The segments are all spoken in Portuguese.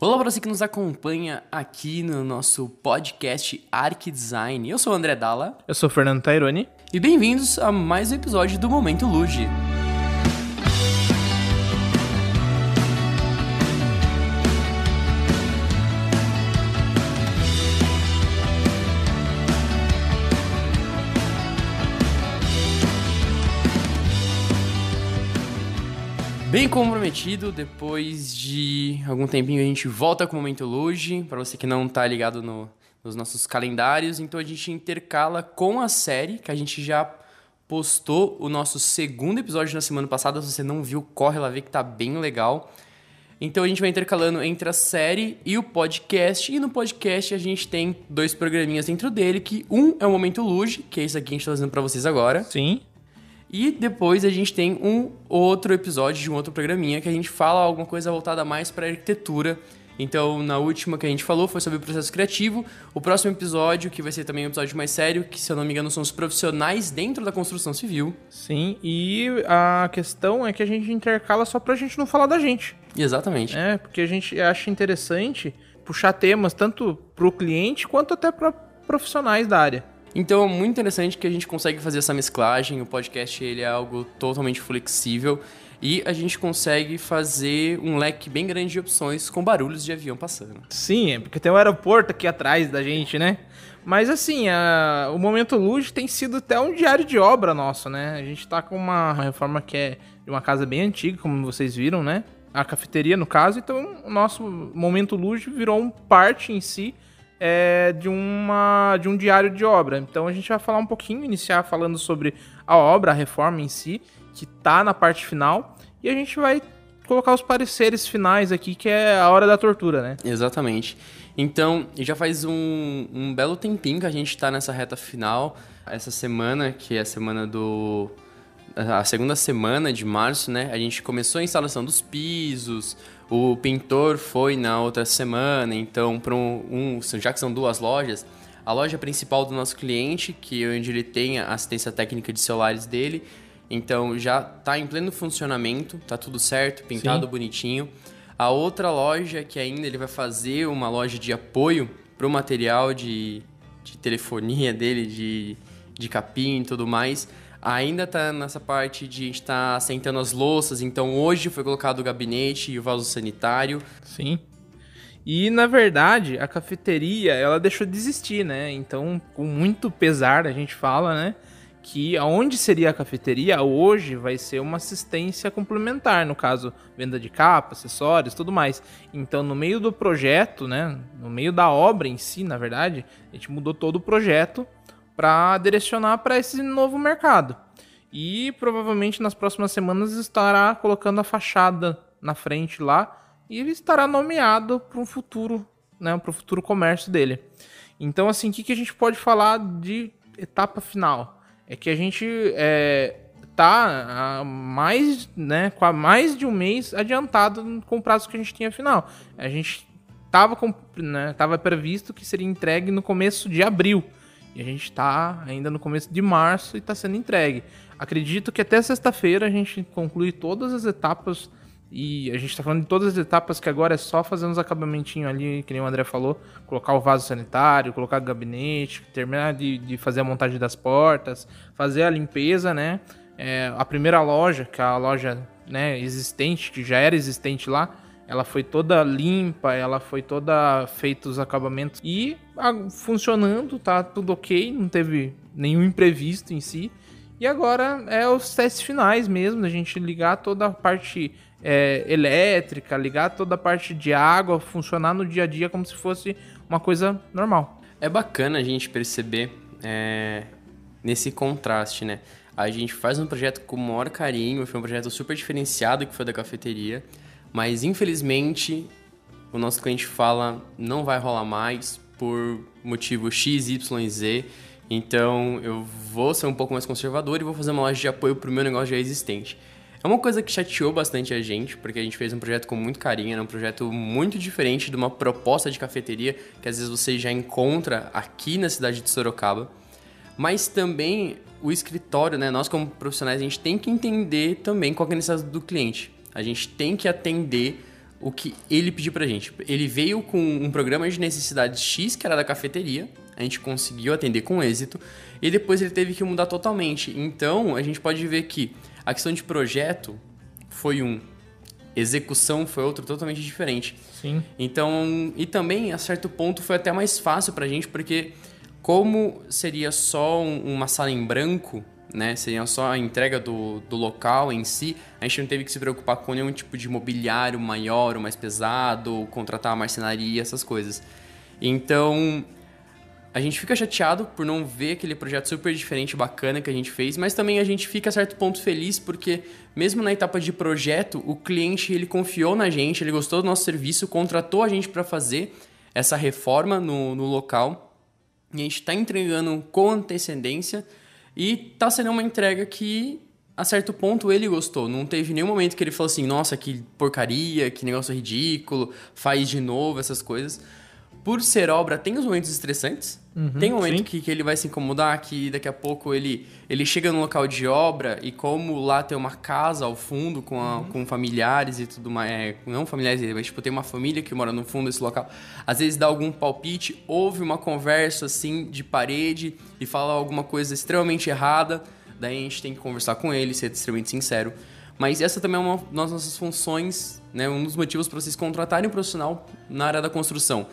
Olá para você que nos acompanha aqui no nosso podcast Arc Design. Eu sou o André Dalla. Eu sou o Fernando Taironi. E bem-vindos a mais um episódio do Momento Luge. Bem comprometido, depois de algum tempinho a gente volta com o Momento Luge, para você que não tá ligado no, nos nossos calendários, então a gente intercala com a série, que a gente já postou o nosso segundo episódio na semana passada, se você não viu, corre lá ver que tá bem legal. Então a gente vai intercalando entre a série e o podcast, e no podcast a gente tem dois programinhas dentro dele, que um é o Momento Luge, que é isso aqui que a gente tá fazendo pra vocês agora. Sim. E depois a gente tem um outro episódio de um outro programinha que a gente fala alguma coisa voltada mais para arquitetura. Então, na última que a gente falou foi sobre o processo criativo. O próximo episódio, que vai ser também um episódio mais sério, que se eu não me engano são os profissionais dentro da construção civil. Sim, e a questão é que a gente intercala só pra gente não falar da gente. Exatamente. É, porque a gente acha interessante puxar temas tanto pro cliente quanto até para profissionais da área. Então é muito interessante que a gente consegue fazer essa mesclagem. O podcast ele é algo totalmente flexível e a gente consegue fazer um leque bem grande de opções com barulhos de avião passando. Sim, é porque tem um aeroporto aqui atrás da gente, né? Mas assim, a, o Momento Luz tem sido até um diário de obra nosso, né? A gente tá com uma reforma que é de uma casa bem antiga, como vocês viram, né? A cafeteria, no caso, então o nosso Momento Luz virou um parte em si é, de, uma, de um diário de obra. Então a gente vai falar um pouquinho, iniciar falando sobre a obra, a reforma em si, que tá na parte final, e a gente vai colocar os pareceres finais aqui, que é a hora da tortura, né? Exatamente. Então, já faz um, um belo tempinho que a gente está nessa reta final. Essa semana, que é a semana do. A segunda semana de março, né? A gente começou a instalação dos pisos, o pintor foi na outra semana, então, para um, um, já que são duas lojas, a loja principal do nosso cliente, que é onde ele tem a assistência técnica de celulares dele, então já está em pleno funcionamento, tá tudo certo, pintado Sim. bonitinho. A outra loja que ainda ele vai fazer uma loja de apoio para o material de, de telefonia dele, de, de capim e tudo mais ainda tá nessa parte de estar tá assentando as louças, então hoje foi colocado o gabinete e o vaso sanitário. Sim. E na verdade, a cafeteria, ela deixou de existir, né? Então, com muito pesar, a gente fala, né? Que aonde seria a cafeteria hoje vai ser uma assistência complementar, no caso, venda de capa, acessórios, tudo mais. Então, no meio do projeto, né? No meio da obra em si, na verdade, a gente mudou todo o projeto para direcionar para esse novo mercado. E provavelmente nas próximas semanas estará colocando a fachada na frente lá e ele estará nomeado para um futuro, né, para o futuro comércio dele. Então, assim, o que, que a gente pode falar de etapa final? É que a gente é, tá mais, né, com mais de um mês adiantado com o prazo que a gente tinha final. A gente estava né, tava previsto que seria entregue no começo de abril. E a gente está ainda no começo de março e está sendo entregue. Acredito que até sexta-feira a gente conclui todas as etapas. E a gente está falando de todas as etapas que agora é só fazer uns acabamentinhos ali, que nem o André falou, colocar o vaso sanitário, colocar o gabinete, terminar de, de fazer a montagem das portas, fazer a limpeza, né? É, a primeira loja, que é a loja né, existente, que já era existente lá, ela foi toda limpa, ela foi toda feita os acabamentos e funcionando, tá tudo ok, não teve nenhum imprevisto em si. E agora é os testes finais mesmo, a gente ligar toda a parte é, elétrica, ligar toda a parte de água, funcionar no dia a dia como se fosse uma coisa normal. É bacana a gente perceber é, nesse contraste, né? A gente faz um projeto com o maior carinho, foi um projeto super diferenciado que foi da cafeteria. Mas infelizmente o nosso cliente fala não vai rolar mais por motivo X, Y, Z. Então eu vou ser um pouco mais conservador e vou fazer uma loja de apoio para o meu negócio já existente. É uma coisa que chateou bastante a gente, porque a gente fez um projeto com muito carinho, era um projeto muito diferente de uma proposta de cafeteria que às vezes você já encontra aqui na cidade de Sorocaba. Mas também o escritório, né? Nós como profissionais, a gente tem que entender também qual é a necessidade do cliente. A gente tem que atender o que ele pediu pra gente. Ele veio com um programa de necessidades X, que era da cafeteria, a gente conseguiu atender com êxito, e depois ele teve que mudar totalmente. Então, a gente pode ver que a questão de projeto foi um, execução foi outro totalmente diferente. Sim. Então, e também, a certo ponto, foi até mais fácil pra gente, porque como seria só um, uma sala em branco, né? Seria só a entrega do, do local em si, a gente não teve que se preocupar com nenhum tipo de mobiliário maior ou mais pesado, contratar marcenaria, essas coisas. Então, a gente fica chateado por não ver aquele projeto super diferente, bacana que a gente fez, mas também a gente fica a certo ponto feliz porque mesmo na etapa de projeto, o cliente ele confiou na gente, ele gostou do nosso serviço, contratou a gente para fazer essa reforma no, no local e a gente está entregando com antecedência e está sendo uma entrega que a certo ponto ele gostou. Não teve nenhum momento que ele falou assim, nossa, que porcaria, que negócio ridículo, faz de novo essas coisas por ser obra, tem os momentos estressantes. Uhum, tem um momento que, que, ele vai se incomodar, que daqui a pouco ele, ele chega no local de obra e como lá tem uma casa ao fundo com, a, uhum. com familiares e tudo mais, é, não familiares, mas tipo, tem uma família que mora no fundo desse local, às vezes dá algum palpite, ouve uma conversa assim de parede e fala alguma coisa extremamente errada, daí a gente tem que conversar com ele, ser extremamente sincero. Mas essa também é uma das nossas funções, né, um dos motivos para vocês contratarem um profissional na área da construção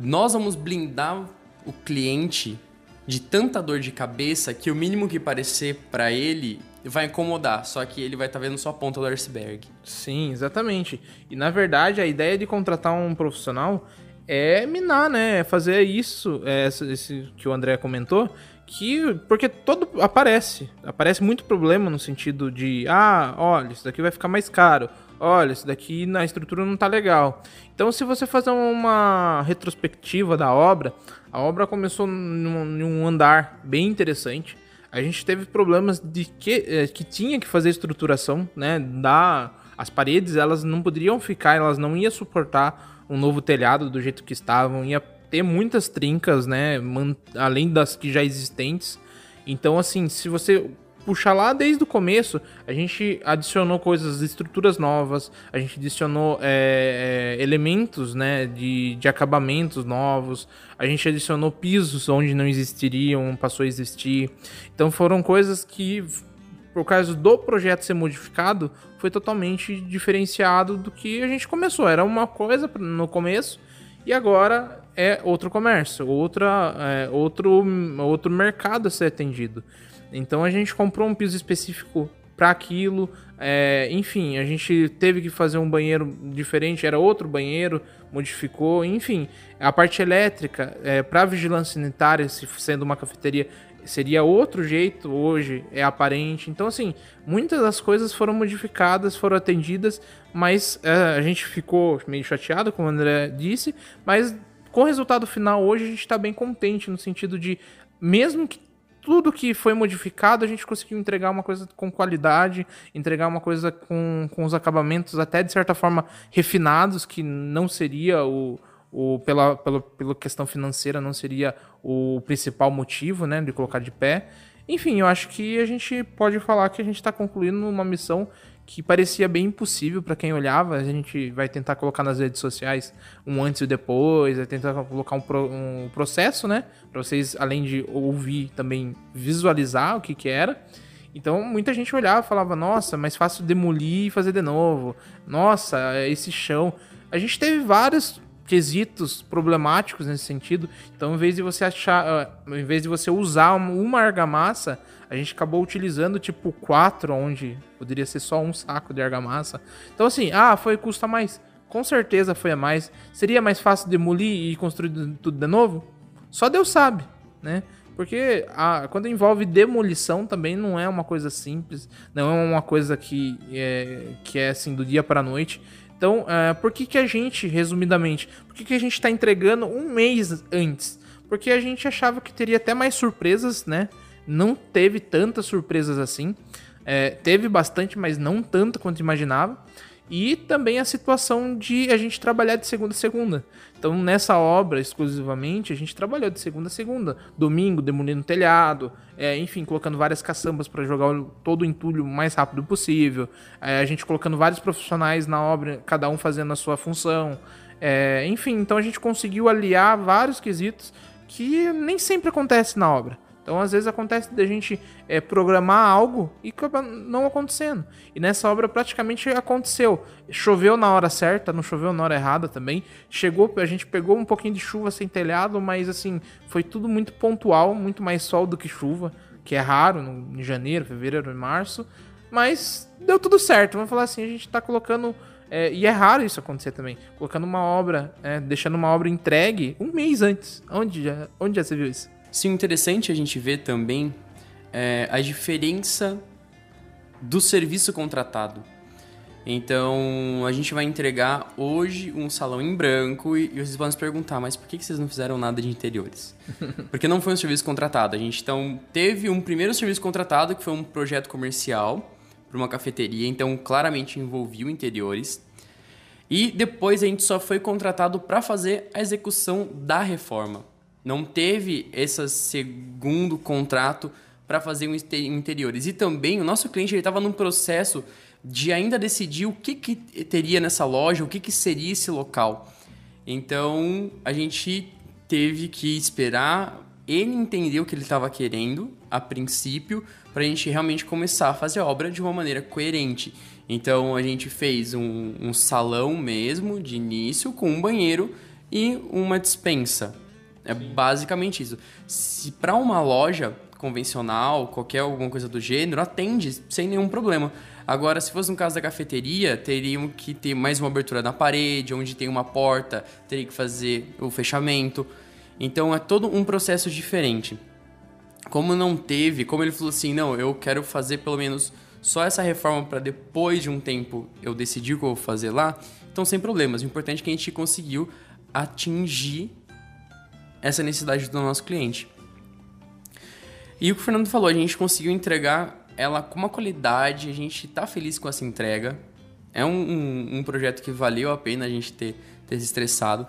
nós vamos blindar o cliente de tanta dor de cabeça que o mínimo que parecer para ele vai incomodar, só que ele vai estar tá vendo só a ponta do iceberg. Sim, exatamente. E na verdade a ideia de contratar um profissional é minar, né? É fazer isso, é, esse que o André comentou, que porque todo aparece, aparece muito problema no sentido de, ah, olha, isso daqui vai ficar mais caro olha, isso daqui na estrutura não tá legal. Então, se você fazer uma retrospectiva da obra, a obra começou em um andar bem interessante. A gente teve problemas de que, eh, que tinha que fazer estruturação, né? Da, as paredes elas não poderiam ficar, elas não iam suportar um novo telhado do jeito que estavam, ia ter muitas trincas, né? Além das que já existentes. Então, assim, se você puxar lá desde o começo, a gente adicionou coisas, estruturas novas, a gente adicionou é, é, elementos né, de, de acabamentos novos, a gente adicionou pisos onde não existiriam, passou a existir. Então foram coisas que, por causa do projeto ser modificado, foi totalmente diferenciado do que a gente começou. Era uma coisa no começo e agora é outro comércio, outra, é, outro, outro mercado a ser atendido. Então a gente comprou um piso específico para aquilo. É, enfim, a gente teve que fazer um banheiro diferente, era outro banheiro, modificou. Enfim, a parte elétrica, é, para vigilância sanitária, se sendo uma cafeteria, seria outro jeito, hoje é aparente. Então, assim, muitas das coisas foram modificadas, foram atendidas, mas é, a gente ficou meio chateado, como o André disse, mas com o resultado final hoje a gente está bem contente no sentido de, mesmo que tudo que foi modificado, a gente conseguiu entregar uma coisa com qualidade, entregar uma coisa com, com os acabamentos até de certa forma refinados, que não seria o, o pela, pela, pela questão financeira, não seria o principal motivo né, de colocar de pé. Enfim, eu acho que a gente pode falar que a gente está concluindo uma missão que parecia bem impossível para quem olhava. A gente vai tentar colocar nas redes sociais um antes e depois, vai tentar colocar um, pro, um processo, né? Para vocês, além de ouvir, também visualizar o que, que era. Então, muita gente olhava e falava: Nossa, mais fácil demolir e fazer de novo. Nossa, esse chão. A gente teve vários quesitos problemáticos nesse sentido. Então, em vez de você achar, ah, em vez de você usar uma argamassa, a gente acabou utilizando tipo quatro, onde poderia ser só um saco de argamassa. Então assim, ah, foi custa mais. Com certeza foi a mais. Seria mais fácil demolir e construir tudo de novo? Só Deus sabe, né? Porque a, quando envolve demolição também não é uma coisa simples, não é uma coisa que é, que é assim do dia para a noite. Então, é, por que, que a gente, resumidamente, por que, que a gente está entregando um mês antes? Porque a gente achava que teria até mais surpresas, né? Não teve tantas surpresas assim. É, teve bastante, mas não tanto quanto imaginava. e também a situação de a gente trabalhar de segunda a segunda. Então, nessa obra, exclusivamente, a gente trabalhou de segunda a segunda. Domingo, demolindo telhado, é, enfim, colocando várias caçambas para jogar todo o entulho o mais rápido possível. É, a gente colocando vários profissionais na obra, cada um fazendo a sua função. É, enfim, então a gente conseguiu aliar vários quesitos que nem sempre acontece na obra. Então, às vezes acontece da gente é, programar algo e acaba não acontecendo. E nessa obra praticamente aconteceu. Choveu na hora certa, não choveu na hora errada também. Chegou, a gente pegou um pouquinho de chuva sem telhado, mas assim, foi tudo muito pontual, muito mais sol do que chuva, que é raro no, em janeiro, fevereiro e março. Mas deu tudo certo. Vamos falar assim, a gente está colocando é, e é raro isso acontecer também. Colocando uma obra, é, deixando uma obra entregue um mês antes. Onde já, onde já você viu isso? Sim, interessante a gente ver também é, a diferença do serviço contratado. Então, a gente vai entregar hoje um salão em branco e, e vocês vão se perguntar, mas por que, que vocês não fizeram nada de interiores? Porque não foi um serviço contratado. A gente, então, teve um primeiro serviço contratado, que foi um projeto comercial para uma cafeteria, então claramente envolvia interiores. E depois a gente só foi contratado para fazer a execução da reforma. Não teve esse segundo contrato para fazer um interiores. E também o nosso cliente estava num processo de ainda decidir o que, que teria nessa loja, o que, que seria esse local. Então a gente teve que esperar ele entender o que ele estava querendo a princípio para a gente realmente começar a fazer a obra de uma maneira coerente. Então a gente fez um, um salão mesmo de início com um banheiro e uma dispensa. É Sim. basicamente isso. Se para uma loja convencional, qualquer alguma coisa do gênero, atende sem nenhum problema. Agora, se fosse no caso da cafeteria, teriam que ter mais uma abertura na parede, onde tem uma porta, teria que fazer o fechamento. Então é todo um processo diferente. Como não teve, como ele falou assim, não, eu quero fazer pelo menos só essa reforma para depois de um tempo eu decidir o que eu vou fazer lá, então sem problemas. O importante é que a gente conseguiu atingir essa necessidade do nosso cliente. E o que o Fernando falou, a gente conseguiu entregar ela com uma qualidade, a gente está feliz com essa entrega. É um, um, um, projeto que valeu a pena a gente ter, ter se estressado.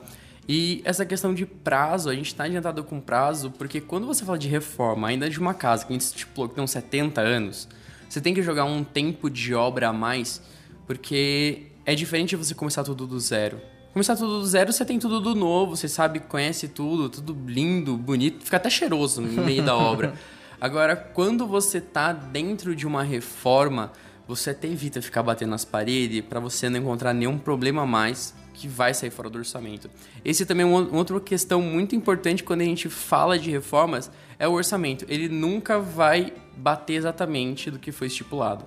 E essa questão de prazo, a gente está adiantado com prazo, porque quando você fala de reforma, ainda de uma casa que a gente estipulou que tem uns 70 anos, você tem que jogar um tempo de obra a mais, porque é diferente você começar tudo do zero. Começar tudo do zero, você tem tudo do novo, você sabe, conhece tudo, tudo lindo, bonito, fica até cheiroso no meio da obra. Agora, quando você tá dentro de uma reforma, você até evita ficar batendo nas paredes para você não encontrar nenhum problema mais que vai sair fora do orçamento. Esse também é uma outra questão muito importante quando a gente fala de reformas, é o orçamento. Ele nunca vai bater exatamente do que foi estipulado.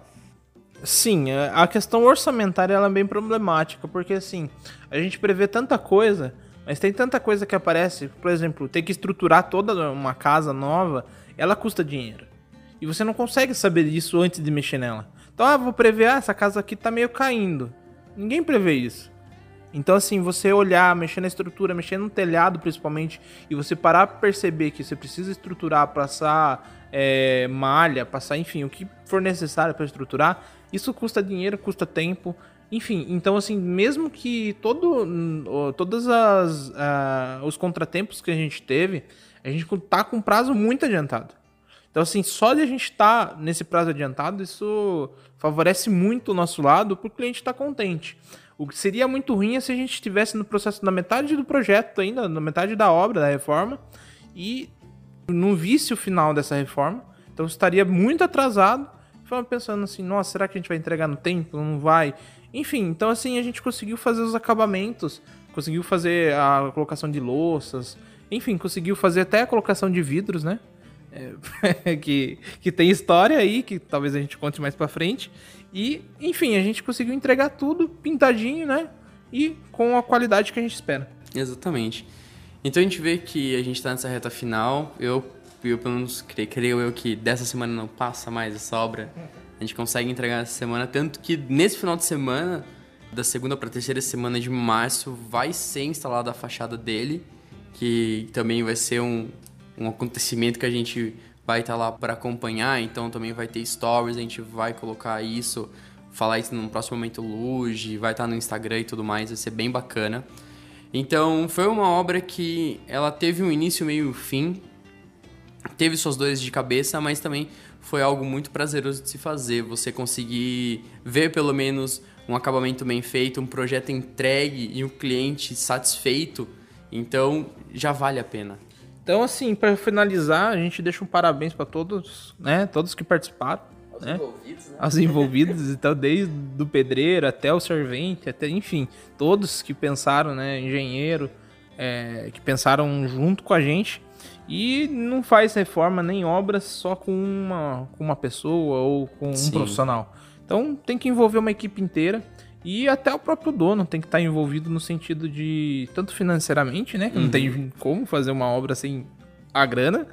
Sim, é, a questão orçamentária ela é bem problemática, porque assim, a gente prevê tanta coisa, mas tem tanta coisa que aparece, por exemplo, ter que estruturar toda uma casa nova, ela custa dinheiro. E você não consegue saber disso antes de mexer nela. Então, ah, vou prever, ah, essa casa aqui tá meio caindo. Ninguém prevê isso. Então, assim, você olhar, mexer na estrutura, mexer no telhado principalmente, e você parar pra perceber que você precisa estruturar, passar é, malha, passar, enfim, o que for necessário para estruturar, isso custa dinheiro, custa tempo, enfim. Então, assim, mesmo que todo, todos as, uh, os contratempos que a gente teve, a gente tá com prazo muito adiantado. Então, assim, só de a gente estar tá nesse prazo adiantado, isso favorece muito o nosso lado, porque o cliente está contente. O que seria muito ruim é se a gente estivesse no processo da metade do projeto ainda, na metade da obra, da reforma, e não visse o final dessa reforma. Então estaria muito atrasado ficava pensando assim, nossa, será que a gente vai entregar no tempo? Não vai? Enfim, então assim, a gente conseguiu fazer os acabamentos, conseguiu fazer a colocação de louças, enfim, conseguiu fazer até a colocação de vidros, né? É, que, que tem história aí, que talvez a gente conte mais pra frente. E, enfim, a gente conseguiu entregar tudo pintadinho, né? E com a qualidade que a gente espera. Exatamente. Então a gente vê que a gente tá nessa reta final. Eu eu pelo menos creio, creio eu que dessa semana não passa mais essa obra. A gente consegue entregar essa semana, tanto que nesse final de semana, da segunda para terceira semana de março, vai ser instalada a fachada dele, que também vai ser um, um acontecimento que a gente vai estar tá lá para acompanhar, então também vai ter stories, a gente vai colocar isso, falar isso no próximo momento Luge, vai estar no Instagram e tudo mais, vai ser bem bacana. Então, foi uma obra que ela teve um início, meio fim, teve suas dores de cabeça, mas também foi algo muito prazeroso de se fazer. Você conseguir ver pelo menos um acabamento bem feito, um projeto entregue e um cliente satisfeito, então já vale a pena. Então, assim, para finalizar, a gente deixa um parabéns para todos, né? Todos que participaram. Os né? envolvidos, né? Os envolvidos, então, desde o pedreiro até o servente, até, enfim, todos que pensaram, né? Engenheiro, é, que pensaram junto com a gente. E não faz reforma nem obras só com uma, com uma pessoa ou com um Sim. profissional. Então tem que envolver uma equipe inteira. E até o próprio dono tem que estar envolvido no sentido de, tanto financeiramente, né? Que uhum. não tem como fazer uma obra sem a grana.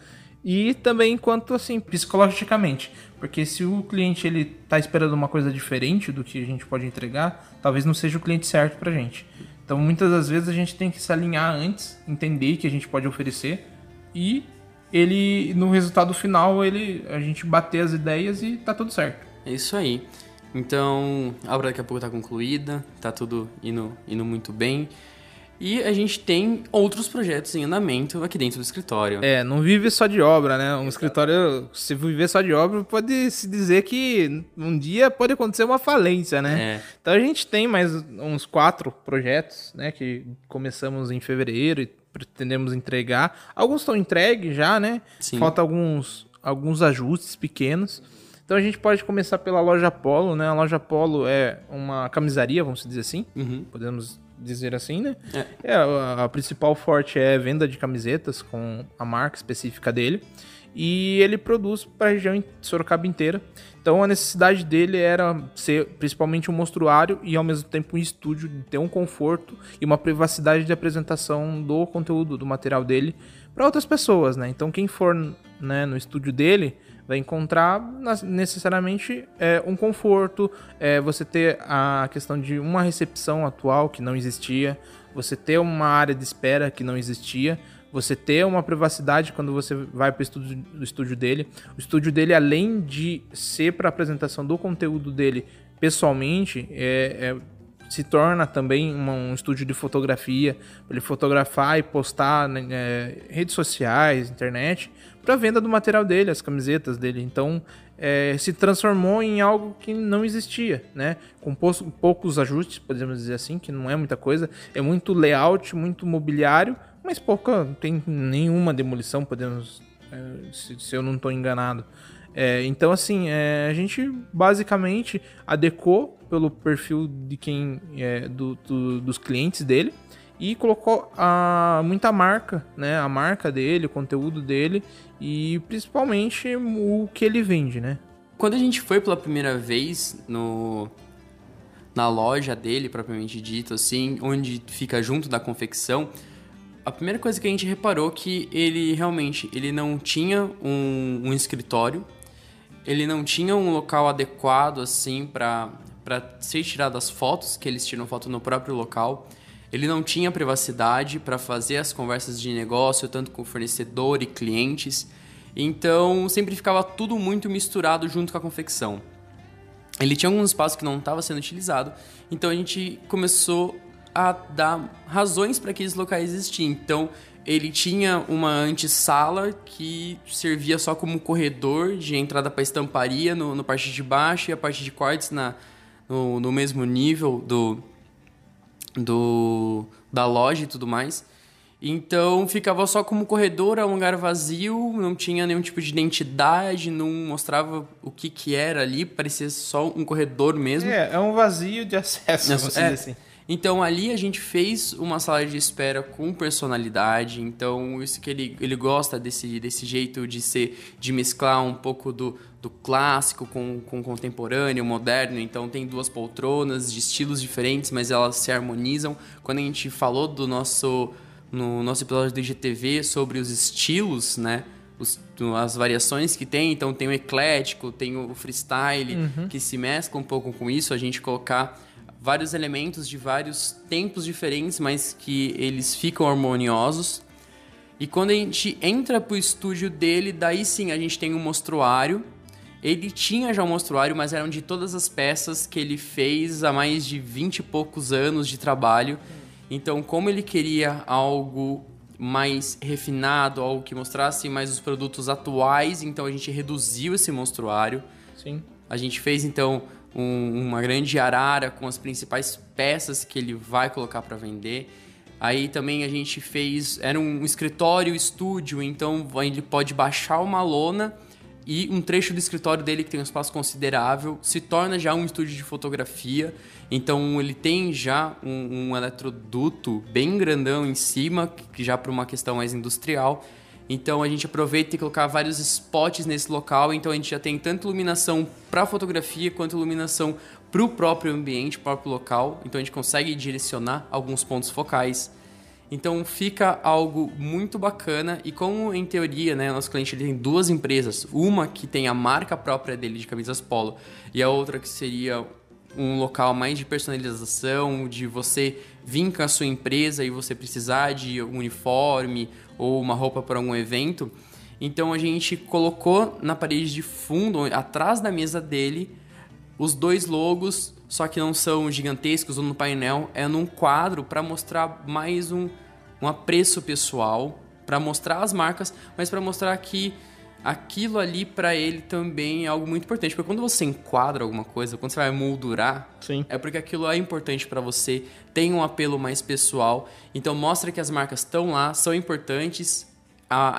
E também quanto, assim, psicologicamente. Porque se o cliente ele tá esperando uma coisa diferente do que a gente pode entregar, talvez não seja o cliente certo pra gente. Então muitas das vezes a gente tem que se alinhar antes, entender que a gente pode oferecer e ele no resultado final ele a gente bater as ideias e tá tudo certo. É isso aí. Então, a obra daqui a pouco está concluída, está tudo indo, indo muito bem. E a gente tem outros projetos em andamento aqui dentro do escritório. É, não vive só de obra, né? Um Exato. escritório, se viver só de obra, pode se dizer que um dia pode acontecer uma falência, né? É. Então a gente tem mais uns quatro projetos, né? Que começamos em fevereiro e pretendemos entregar. Alguns estão entregues já, né? Sim. Falta alguns, alguns ajustes pequenos. Então a gente pode começar pela loja Polo, né? A loja Polo é uma camisaria, vamos dizer assim. Uhum. Podemos dizer assim, né? É. é a, a, principal forte é venda de camisetas com a marca específica dele. E ele produz para a região de Sorocaba inteira. Então a necessidade dele era ser principalmente um monstruário e ao mesmo tempo um estúdio, ter um conforto e uma privacidade de apresentação do conteúdo, do material dele para outras pessoas, né? Então quem for né, no estúdio dele vai encontrar necessariamente é, um conforto, é, você ter a questão de uma recepção atual que não existia, você ter uma área de espera que não existia, você ter uma privacidade quando você vai para o estúdio, dele. O estúdio dele, além de ser para apresentação do conteúdo dele pessoalmente, é, é se torna também uma, um estúdio de fotografia, para ele fotografar e postar né, é, redes sociais, internet, para venda do material dele, as camisetas dele. Então, é, se transformou em algo que não existia, né? Com poucos ajustes, podemos dizer assim, que não é muita coisa. É muito layout, muito mobiliário, mas pouca, não tem nenhuma demolição, podemos, é, se, se eu não estou enganado. É, então, assim, é, a gente basicamente adequou pelo perfil de quem é, do, do, dos clientes dele e colocou a, muita marca, né? A marca dele, o conteúdo dele e principalmente o que ele vende, né? Quando a gente foi pela primeira vez no na loja dele, propriamente dito, assim, onde fica junto da confecção, a primeira coisa que a gente reparou que ele realmente ele não tinha um, um escritório, ele não tinha um local adequado assim para para ser tirado as fotos, que eles tiram foto no próprio local. Ele não tinha privacidade para fazer as conversas de negócio, tanto com fornecedor e clientes. Então, sempre ficava tudo muito misturado junto com a confecção. Ele tinha alguns espaços que não estava sendo utilizado, então a gente começou a dar razões para aqueles locais existirem. Então, ele tinha uma antessala que servia só como corredor de entrada para estamparia no, no parte de baixo e a parte de cortes na, no, no mesmo nível do, do da loja e tudo mais. Então ficava só como corredor, um lugar vazio, não tinha nenhum tipo de identidade, não mostrava o que que era ali, parecia só um corredor mesmo. É, é um vazio de acesso, é, dizer assim. Então ali a gente fez uma sala de espera com personalidade. Então isso que ele, ele gosta desse, desse jeito de ser, de mesclar um pouco do, do clássico com, com contemporâneo, moderno. Então tem duas poltronas de estilos diferentes, mas elas se harmonizam. Quando a gente falou do nosso no nosso episódio do IGTV sobre os estilos, né? Os, as variações que tem, então tem o eclético, tem o freestyle, uhum. que se mescla um pouco com isso, a gente colocar vários elementos de vários tempos diferentes, mas que eles ficam harmoniosos. E quando a gente entra pro estúdio dele, daí sim a gente tem um mostruário ele tinha já um mostruário, mas eram de todas as peças que ele fez há mais de 20 e poucos anos de trabalho. Então, como ele queria algo mais refinado, algo que mostrasse mais os produtos atuais, então a gente reduziu esse monstruário. Sim. A gente fez então um, uma grande arara com as principais peças que ele vai colocar para vender. Aí também a gente fez. Era um escritório estúdio, então ele pode baixar uma lona e um trecho do escritório dele, que tem um espaço considerável, se torna já um estúdio de fotografia. Então ele tem já um, um eletroduto bem grandão em cima, que já para uma questão mais industrial. Então a gente aproveita e colocar vários spots nesse local. Então a gente já tem tanto iluminação para fotografia quanto iluminação para o próprio ambiente, próprio local. Então a gente consegue direcionar alguns pontos focais. Então fica algo muito bacana e como em teoria, né, nosso cliente ele tem duas empresas, uma que tem a marca própria dele de camisas polo e a outra que seria um local mais de personalização, de você vir com a sua empresa e você precisar de um uniforme ou uma roupa para algum evento. Então a gente colocou na parede de fundo, atrás da mesa dele, os dois logos, só que não são gigantescos ou no painel, é num quadro para mostrar mais um, um apreço pessoal, para mostrar as marcas, mas para mostrar que aquilo ali para ele também é algo muito importante. Porque quando você enquadra alguma coisa, quando você vai moldurar, Sim. é porque aquilo é importante para você, tem um apelo mais pessoal. Então mostra que as marcas estão lá, são importantes,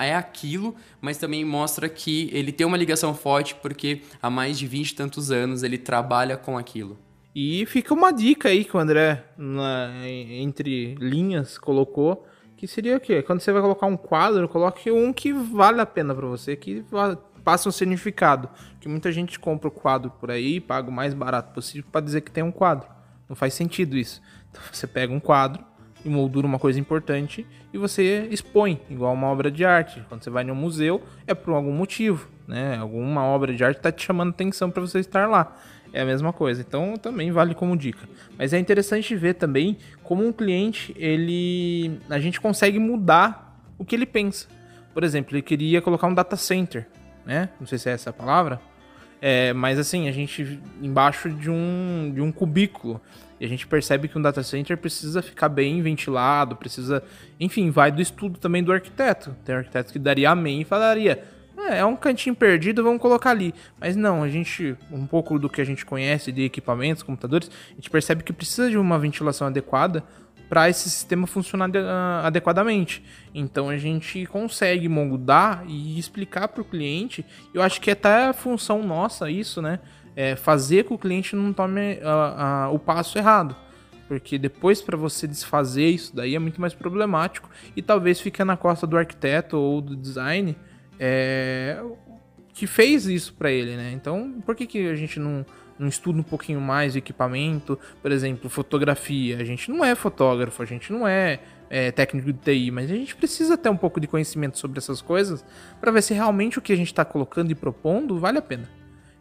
é aquilo, mas também mostra que ele tem uma ligação forte porque há mais de 20 e tantos anos ele trabalha com aquilo. E fica uma dica aí que o André, na, entre linhas, colocou, que seria o quê? Quando você vai colocar um quadro, coloque um que vale a pena para você, que passa um significado. Que muita gente compra o quadro por aí, paga o mais barato possível para dizer que tem um quadro. Não faz sentido isso. Então você pega um quadro, e moldura uma coisa importante e você expõe, igual uma obra de arte. Quando você vai um museu, é por algum motivo, né? Alguma obra de arte está te chamando atenção para você estar lá. É a mesma coisa. Então também vale como dica. Mas é interessante ver também como um cliente, ele a gente consegue mudar o que ele pensa. Por exemplo, ele queria colocar um data center, né? Não sei se é essa a palavra. É, mas assim, a gente embaixo de um, de um cubículo. E a gente percebe que um data center precisa ficar bem ventilado, precisa. Enfim, vai do estudo também do arquiteto. Tem arquiteto que daria amém e falaria: é, é um cantinho perdido, vamos colocar ali. Mas não, a gente, um pouco do que a gente conhece de equipamentos, computadores, a gente percebe que precisa de uma ventilação adequada para esse sistema funcionar ah, adequadamente. Então a gente consegue moldar e explicar para o cliente. Eu acho que é até a função nossa isso, né? é, fazer com que o cliente não tome uh, uh, o passo errado. Porque depois para você desfazer isso daí é muito mais problemático e talvez fique na costa do arquiteto ou do design é, que fez isso para ele, né? Então, por que, que a gente não, não estuda um pouquinho mais o equipamento? Por exemplo, fotografia. A gente não é fotógrafo, a gente não é, é técnico de TI, mas a gente precisa ter um pouco de conhecimento sobre essas coisas para ver se realmente o que a gente está colocando e propondo vale a pena.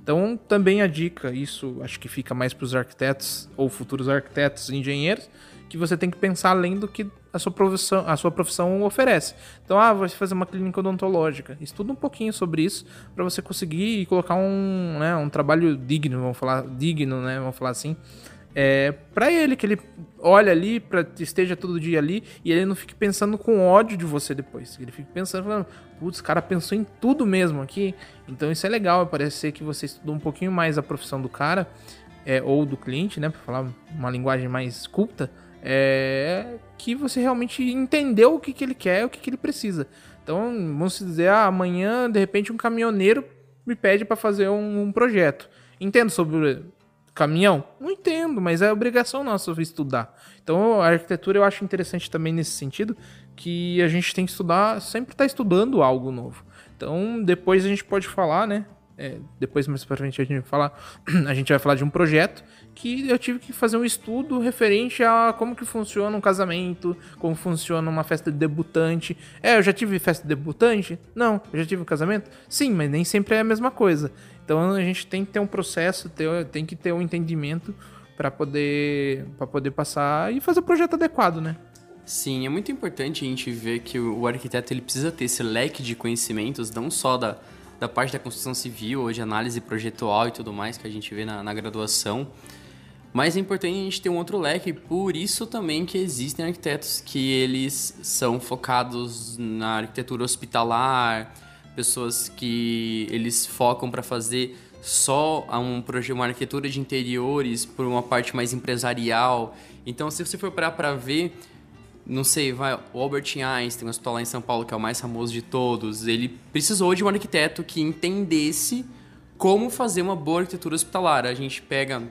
Então, também a dica, isso acho que fica mais para os arquitetos ou futuros arquitetos e engenheiros, que você tem que pensar além do que a sua profissão, a sua profissão oferece. Então, ah, vai fazer uma clínica odontológica. Estuda um pouquinho sobre isso para você conseguir colocar um, né, um trabalho digno, vamos falar digno, né, vamos falar assim, é, para ele, que ele olha ali, para esteja todo dia ali e ele não fique pensando com ódio de você depois. Ele fique pensando, falando, putz, o cara pensou em tudo mesmo aqui. Então isso é legal, parece ser que você estudou um pouquinho mais a profissão do cara é, ou do cliente, né, para falar uma linguagem mais culta, é, que você realmente entendeu o que, que ele quer, o que, que ele precisa. Então, vamos dizer, ah, amanhã, de repente, um caminhoneiro me pede para fazer um, um projeto. Entendo sobre caminhão? Não entendo, mas é obrigação nossa estudar. Então a arquitetura eu acho interessante também nesse sentido, que a gente tem que estudar, sempre estar tá estudando algo novo. Então depois a gente pode falar, né? É, depois mais pra frente a gente vai falar, a gente vai falar de um projeto que eu tive que fazer um estudo referente a como que funciona um casamento, como funciona uma festa de debutante. É, eu já tive festa de debutante? Não. Eu já tive um casamento? Sim, mas nem sempre é a mesma coisa. Então a gente tem que ter um processo, ter, tem que ter um entendimento para poder, poder passar e fazer o projeto adequado, né? Sim, é muito importante a gente ver que o arquiteto ele precisa ter esse leque de conhecimentos, não só da, da parte da construção civil, de análise projetual e tudo mais que a gente vê na, na graduação. Mas é importante a gente ter um outro leque, por isso também que existem arquitetos que eles são focados na arquitetura hospitalar, pessoas que eles focam para fazer só um projeto, uma arquitetura de interiores por uma parte mais empresarial. Então, se você for parar para ver, não sei, vai, o Albert Einstein, um hospital lá em São Paulo, que é o mais famoso de todos, ele precisou de um arquiteto que entendesse como fazer uma boa arquitetura hospitalar. A gente pega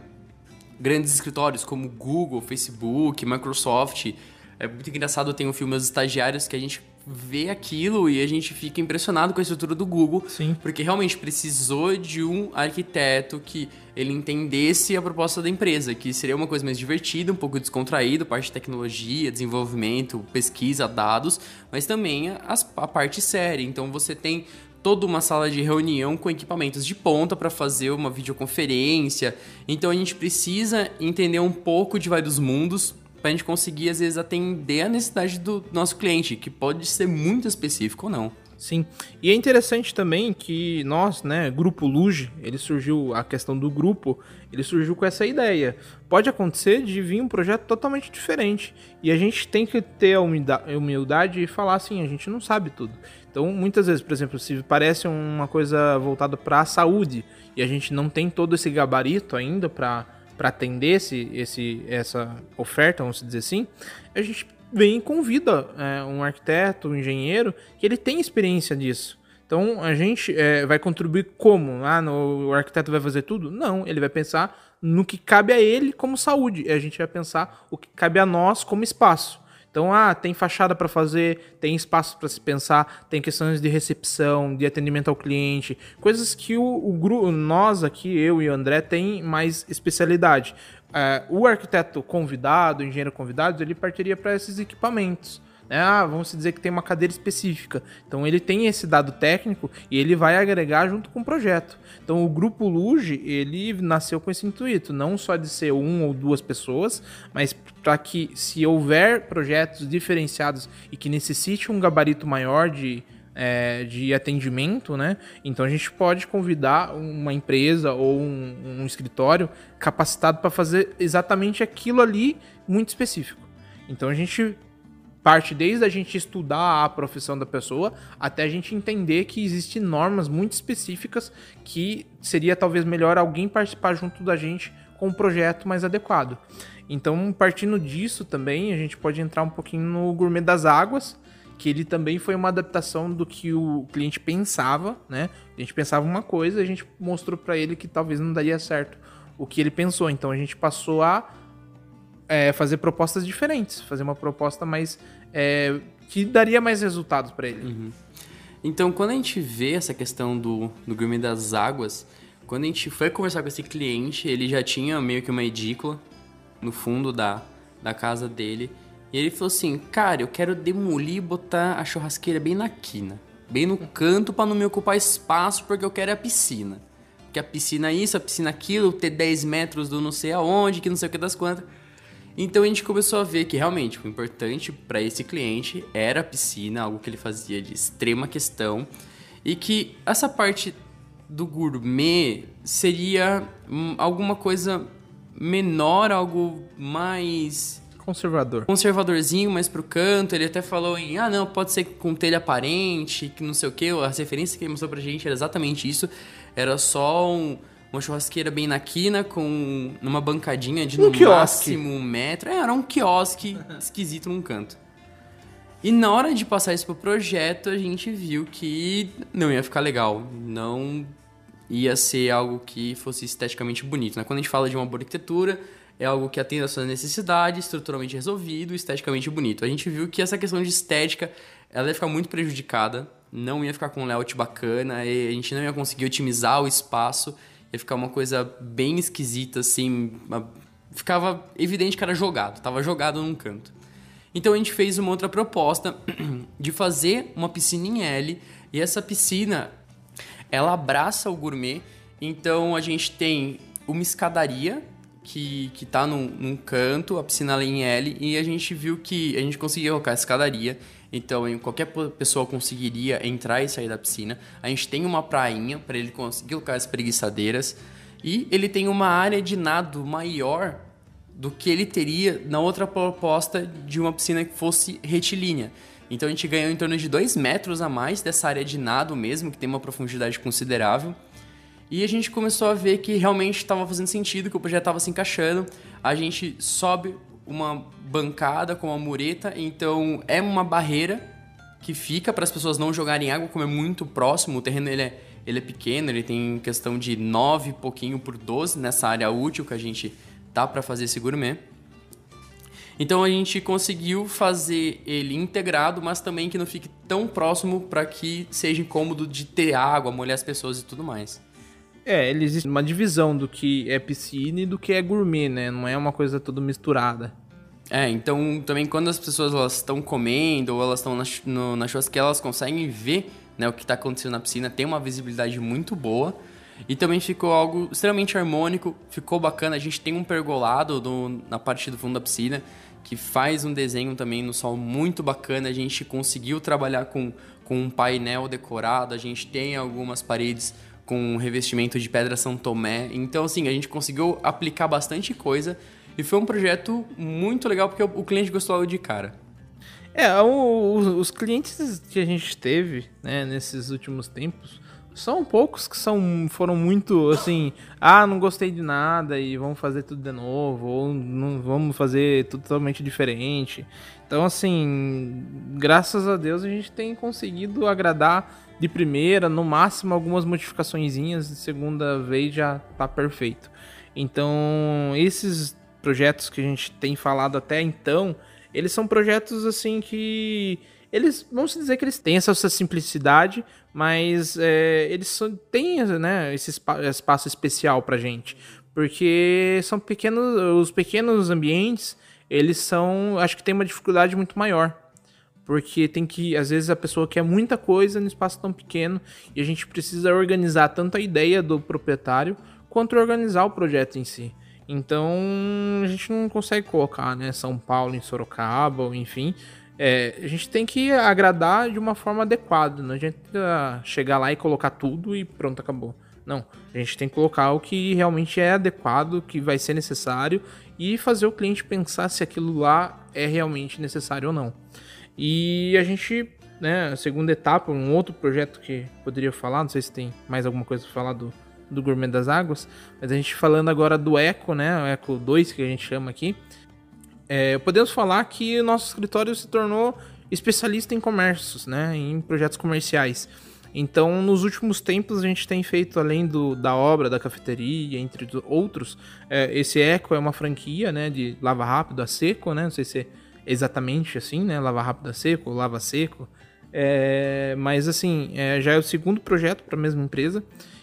grandes escritórios como Google, Facebook, Microsoft. É muito engraçado, tem um filme Os Estagiários que a gente vê aquilo e a gente fica impressionado com a estrutura do Google. Sim. Porque realmente precisou de um arquiteto que ele entendesse a proposta da empresa, que seria uma coisa mais divertida, um pouco descontraída, parte de tecnologia, desenvolvimento, pesquisa, dados, mas também a, a parte séria. Então você tem toda uma sala de reunião com equipamentos de ponta para fazer uma videoconferência. Então a gente precisa entender um pouco de vários mundos para a gente conseguir, às vezes, atender a necessidade do nosso cliente, que pode ser muito específico ou não. Sim. E é interessante também que nós, né, Grupo Luge, ele surgiu, a questão do grupo, ele surgiu com essa ideia. Pode acontecer de vir um projeto totalmente diferente. E a gente tem que ter a humildade e falar assim, a gente não sabe tudo. Então, muitas vezes, por exemplo, se parece uma coisa voltada para a saúde e a gente não tem todo esse gabarito ainda para para atender esse, esse, essa oferta, vamos dizer assim, a gente vem e convida é, um arquiteto, um engenheiro, que ele tem experiência disso. Então a gente é, vai contribuir como? Ah, no, o arquiteto vai fazer tudo? Não, ele vai pensar no que cabe a ele como saúde. E a gente vai pensar o que cabe a nós como espaço. Então, ah, tem fachada para fazer, tem espaço para se pensar, tem questões de recepção, de atendimento ao cliente, coisas que o, o grupo, nós aqui, eu e o André, tem mais especialidade. É, o arquiteto convidado, o engenheiro convidado, ele partiria para esses equipamentos. Né? Ah, vamos dizer que tem uma cadeira específica. Então ele tem esse dado técnico e ele vai agregar junto com o projeto. Então o grupo Luge, ele nasceu com esse intuito, não só de ser um ou duas pessoas, mas para que se houver projetos diferenciados e que necessite um gabarito maior de é, de atendimento, né? Então a gente pode convidar uma empresa ou um, um escritório capacitado para fazer exatamente aquilo ali muito específico. Então a gente parte desde a gente estudar a profissão da pessoa até a gente entender que existem normas muito específicas que seria talvez melhor alguém participar junto da gente com um projeto mais adequado. Então, partindo disso também, a gente pode entrar um pouquinho no Gourmet das Águas, que ele também foi uma adaptação do que o cliente pensava, né? A gente pensava uma coisa, a gente mostrou para ele que talvez não daria certo o que ele pensou. Então a gente passou a é, fazer propostas diferentes, fazer uma proposta mais é, que daria mais resultados para ele. Uhum. Então, quando a gente vê essa questão do, do das águas, quando a gente foi conversar com esse cliente, ele já tinha meio que uma edícula no fundo da, da casa dele. E ele falou assim: Cara, eu quero demolir e botar a churrasqueira bem na quina, bem no canto para não me ocupar espaço, porque eu quero a piscina. Que a piscina é isso, a piscina é aquilo, ter 10 metros do não sei aonde, que não sei o que das quantas. Então a gente começou a ver que realmente o importante para esse cliente era a piscina, algo que ele fazia de extrema questão, e que essa parte do gourmet seria hum, alguma coisa menor, algo mais conservador. Conservadorzinho, mais pro canto. Ele até falou em, ah, não, pode ser com telha aparente, que não sei o que. As referências que ele mostrou pra gente era exatamente isso. Era só um, uma churrasqueira bem na quina, com uma bancadinha de um no quiosque. máximo um metro. É, era um quiosque esquisito num canto. E na hora de passar isso pro projeto, a gente viu que não ia ficar legal. Não ia ser algo que fosse esteticamente bonito. Né? Quando a gente fala de uma boa arquitetura, é algo que atende às suas necessidades, estruturalmente resolvido, esteticamente bonito. A gente viu que essa questão de estética, ela ia ficar muito prejudicada, não ia ficar com um layout bacana, e a gente não ia conseguir otimizar o espaço ia ficar uma coisa bem esquisita, assim. Uma... Ficava evidente que era jogado, tava jogado num canto. Então a gente fez uma outra proposta de fazer uma piscina em L, e essa piscina ela abraça o gourmet. Então a gente tem uma escadaria que, que tá num, num canto, a piscina ali em L, e a gente viu que a gente conseguia colocar a escadaria. Então, qualquer pessoa conseguiria entrar e sair da piscina. A gente tem uma prainha para ele conseguir colocar as preguiçadeiras. E ele tem uma área de nado maior do que ele teria na outra proposta de uma piscina que fosse retilínea. Então a gente ganhou em torno de 2 metros a mais dessa área de nado mesmo, que tem uma profundidade considerável. E a gente começou a ver que realmente estava fazendo sentido, que o projeto estava se encaixando. A gente sobe uma bancada com uma mureta, então é uma barreira que fica para as pessoas não jogarem água, como é muito próximo, o terreno ele é, ele é pequeno, ele tem questão de 9 pouquinho por 12 nessa área útil que a gente tá para fazer esse gourmet. Então a gente conseguiu fazer ele integrado, mas também que não fique tão próximo para que seja incômodo de ter água, molhar as pessoas e tudo mais. É, ele existe uma divisão do que é piscina e do que é gourmet, né? Não é uma coisa toda misturada. É, então também quando as pessoas elas estão comendo ou elas estão na, no, na churrasqueira, elas conseguem ver né, o que está acontecendo na piscina, tem uma visibilidade muito boa. E também ficou algo extremamente harmônico, ficou bacana. A gente tem um pergolado do, na parte do fundo da piscina que faz um desenho também no sol muito bacana. A gente conseguiu trabalhar com, com um painel decorado, a gente tem algumas paredes com revestimento de pedra São Tomé. Então, assim, a gente conseguiu aplicar bastante coisa e foi um projeto muito legal porque o, cliente gostou de cara. É, o, os clientes que a gente teve né, nesses últimos tempos são poucos que são, foram muito assim, ah, não gostei de nada e vamos fazer tudo de novo, ou não vamos fazer totalmente diferente. Então, assim, graças a Deus a gente tem conseguido agradar de primeira, no máximo algumas modificações, de segunda vez já tá perfeito. Então, esses projetos que a gente tem falado até então, eles são projetos assim que eles vamos dizer que eles têm essa, simplicidade, mas é, eles têm né, esse espaço especial para gente, porque são pequenos, os pequenos ambientes, eles são, acho que tem uma dificuldade muito maior, porque tem que, às vezes a pessoa quer muita coisa no espaço tão pequeno e a gente precisa organizar tanto a ideia do proprietário quanto organizar o projeto em si. Então a gente não consegue colocar, né, São Paulo em Sorocaba, enfim, é, a gente tem que agradar de uma forma adequada. Não adianta chegar lá e colocar tudo e pronto, acabou. Não, a gente tem que colocar o que realmente é adequado, que vai ser necessário e fazer o cliente pensar se aquilo lá é realmente necessário ou não. E a gente, né, a segunda etapa, um outro projeto que poderia falar, não sei se tem mais alguma coisa para falar do, do Gourmet das Águas, mas a gente falando agora do Eco, né, o Eco 2 que a gente chama aqui, é, podemos falar que o nosso escritório se tornou especialista em comércios, né, em projetos comerciais. Então, nos últimos tempos, a gente tem feito, além do, da obra, da cafeteria, entre outros, é, esse Eco é uma franquia né, de lava rápido a seco, né, não sei se exatamente assim, né, lava rápido a seco, lava seco, é, mas assim, é, já é o segundo projeto para a mesma empresa.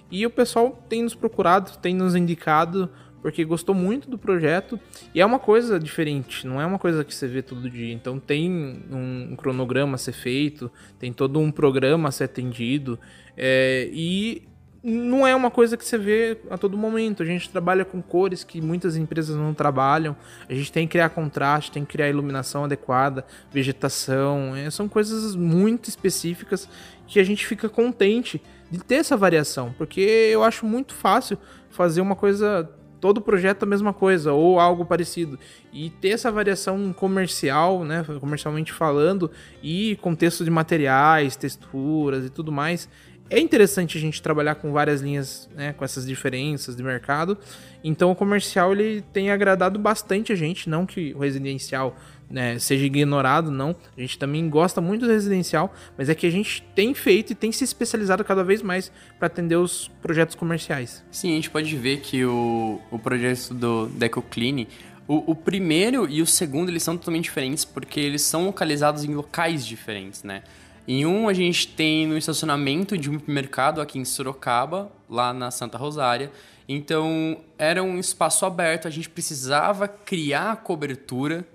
E o pessoal tem nos procurado, tem nos indicado porque gostou muito do projeto. E é uma coisa diferente, não é uma coisa que você vê todo dia. Então tem um, cronograma a ser feito, tem todo um programa a ser atendido. É, e não é uma coisa que você vê a todo momento. A gente trabalha com cores que muitas empresas não trabalham. A gente tem que criar contraste, tem que criar iluminação adequada, vegetação. É, são coisas muito específicas que a gente fica contente de ter essa variação, porque eu acho muito fácil fazer uma coisa todo projeto a mesma coisa ou algo parecido e ter essa variação comercial, né, comercialmente falando e contexto de materiais, texturas e tudo mais, é interessante a gente trabalhar com várias linhas, né, com essas diferenças de mercado. Então o comercial ele tem agradado bastante a gente, não que o residencial né, seja ignorado, não. A gente também gosta muito do residencial, mas é que a gente tem feito e tem se especializado cada vez mais para atender os projetos comerciais. Sim, a gente pode ver que o, o projeto do Deco Clean, o, o primeiro e o segundo eles são totalmente diferentes porque eles são localizados em locais diferentes, né? Em um a gente tem no estacionamento de um mercado aqui em Sorocaba, lá na Santa Rosária. Então era um espaço aberto, a gente precisava criar a cobertura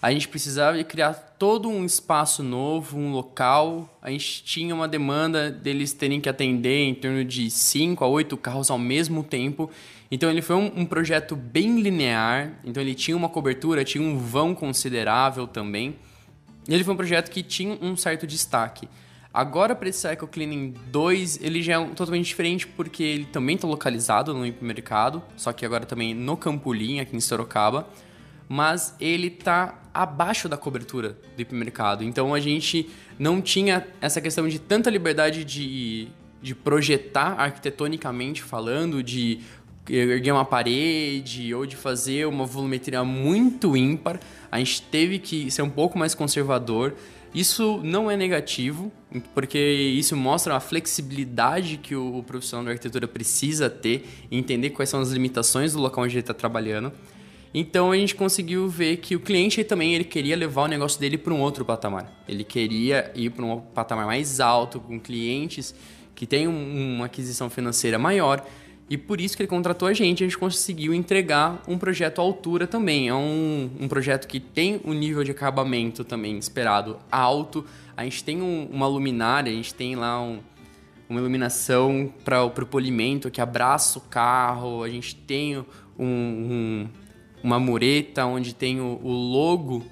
a gente precisava criar todo um espaço novo, um local. A gente tinha uma demanda deles terem que atender em torno de 5 a 8 carros ao mesmo tempo. Então ele foi um, um, projeto bem linear, então ele tinha uma cobertura, tinha um vão considerável também. Ele foi um projeto que tinha um certo destaque. Agora para esse Cycle Cleaning 2, ele já é um, totalmente diferente porque ele também está localizado no hipermercado, só que agora também no Campolim, aqui em Sorocaba, mas ele está abaixo da cobertura do hipermercado. Então a gente não tinha essa questão de tanta liberdade de, de projetar arquitetonicamente falando, de erguer uma parede ou de fazer uma volumetria muito ímpar. A gente teve que ser um pouco mais conservador. Isso não é negativo, porque isso mostra a flexibilidade que o profissional da arquitetura precisa ter e entender quais são as limitações do local onde ele está trabalhando. Então a gente conseguiu ver que o cliente também ele queria levar o negócio dele para um outro patamar. Ele queria ir para um patamar mais alto, com clientes que têm uma aquisição financeira maior e por isso que ele contratou a gente, a gente conseguiu entregar um projeto à altura também. É um, um projeto que tem um nível de acabamento também esperado alto. A gente tem um, uma luminária, a gente tem lá um, uma iluminação para o polimento que abraça o carro. A gente tem um, uma mureta onde tem o, o logo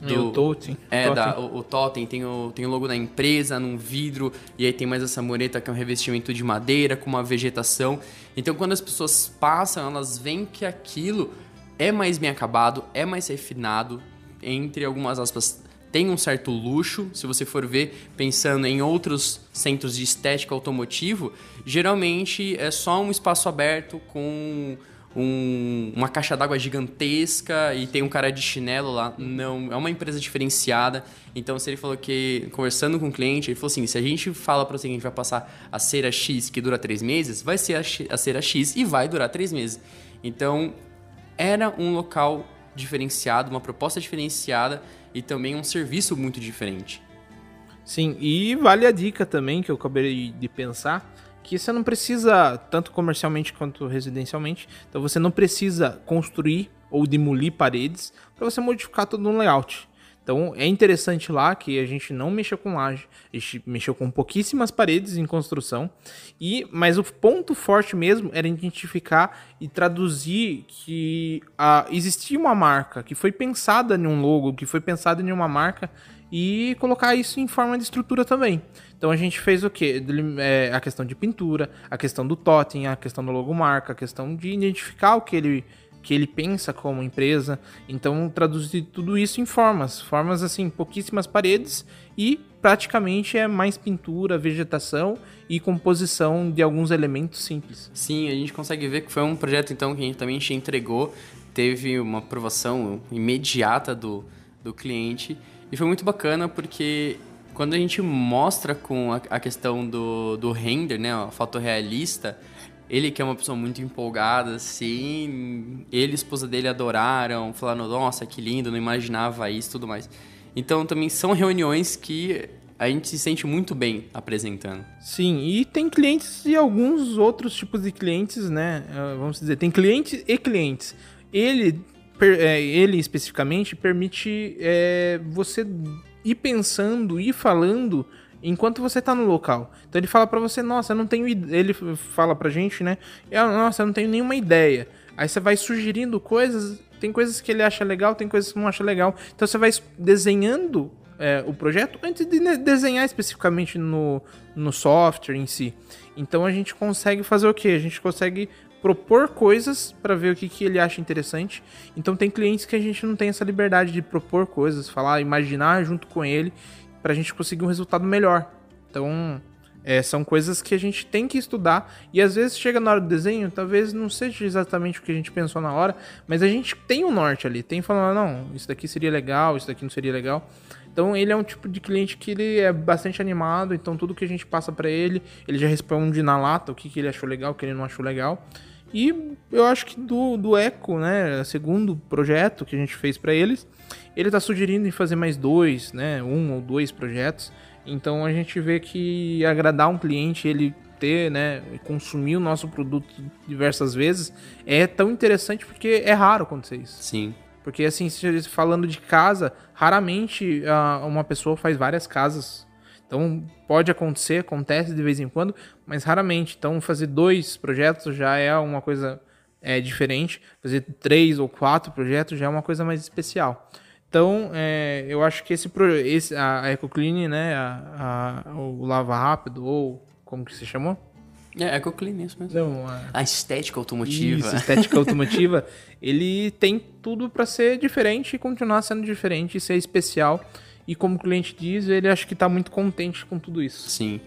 do, o Totem. É. Da, o, o Totem tem o, tem o logo da empresa num vidro, e aí tem mais essa mureta que é um revestimento de madeira com uma vegetação. Então quando as pessoas passam, elas veem que aquilo é mais bem acabado, é mais refinado, entre algumas aspas, tem um certo luxo. Se você for ver, pensando em outros centros de estética automotivo, geralmente é só um espaço aberto com um, uma caixa d'água gigantesca e tem um cara de chinelo lá. Não, é uma empresa diferenciada. Então, se ele falou que, conversando com o cliente, ele falou assim: se a gente fala para você que a gente vai passar a cera X que dura três meses, vai ser a, a cera X e vai durar três meses. Então, era um local diferenciado, uma proposta diferenciada e também um serviço muito diferente. Sim, e vale a dica também que eu acabei de pensar que você não precisa, tanto comercialmente quanto residencialmente, então você não precisa construir ou demolir paredes para você modificar todo um layout. Então é interessante lá que a gente não mexeu com laje, a gente mexeu com pouquíssimas paredes em construção, e mas o ponto forte mesmo era identificar e traduzir que existia uma marca que foi pensada em um logo, que foi pensada em uma marca e colocar isso em forma de estrutura também. Então a gente fez o quê? É, a questão de pintura, a questão do totem, a questão do logomarca, a questão de identificar o que ele, que ele pensa como empresa. Então traduzir tudo isso em formas, formas assim, pouquíssimas paredes e praticamente é mais pintura, vegetação e composição de alguns elementos simples. Sim, a gente consegue ver que foi um projeto então que a gente também entregou, teve uma aprovação imediata do, do cliente e foi muito bacana porque quando a gente mostra com a, a questão do, do render, né, a foto realista, ele que é uma pessoa muito empolgada, assim, ele e a esposa dele adoraram, falaram, nossa, que lindo, não imaginava isso tudo mais. Então também são reuniões que a gente se sente muito bem apresentando. Sim, e tem clientes e alguns outros tipos de clientes, né? Ah, vamos dizer, tem clientes e clientes. Ele é, ele especificamente permite é, você ir pensando, ir falando enquanto você tá no local. Então ele fala para você, nossa, eu não tenho ele fala pra gente, né? Nossa, eu não tenho nenhuma ideia. Aí você vai sugerindo coisas, tem coisas que ele acha legal, tem coisas que não acha legal. Então você vai desenhando é, o projeto antes de desenhar especificamente no, no software em si. Então a gente consegue fazer o que? A gente consegue propor coisas para ver o que, que ele acha interessante. Então tem clientes que a gente não tem essa liberdade de propor coisas, falar, imaginar junto com ele para a gente conseguir um resultado melhor. Então é, são coisas que a gente tem que estudar e às vezes chega na hora do desenho, talvez não seja exatamente o que a gente pensou na hora, mas a gente tem um norte ali, tem falando, não, isso daqui seria legal, isso daqui não seria legal. Então ele é um tipo de cliente que ele é bastante animado, então tudo que a gente passa para ele, ele já responde na lata o que, que ele achou legal, o que ele não achou legal. E eu acho que do, do Eco, né, segundo projeto que a gente fez para eles, ele está sugerindo em fazer mais dois, né, um ou dois projetos. Então a gente vê que agradar um cliente, ele ter, né, consumir o nosso produto diversas vezes, é tão interessante porque é raro acontecer isso. Sim. Porque assim, falando de casa, raramente uh, uma pessoa faz várias casas então pode acontecer, acontece de vez em quando, mas raramente. Então fazer dois projetos já é uma coisa é diferente. Fazer três ou quatro projetos já é uma coisa mais especial. Então, é, eu acho que esse, esse a EcoClean, né, a, a, o Lava Rápido, ou como que se chamou? É, EcoClean, isso mesmo. Não, a... a... estética automotiva. Isso, estética automotiva. ele tem tudo para ser diferente e continuar sendo diferente e ser especial. E como o cliente diz, ele acho que está muito contente com tudo isso. Sim.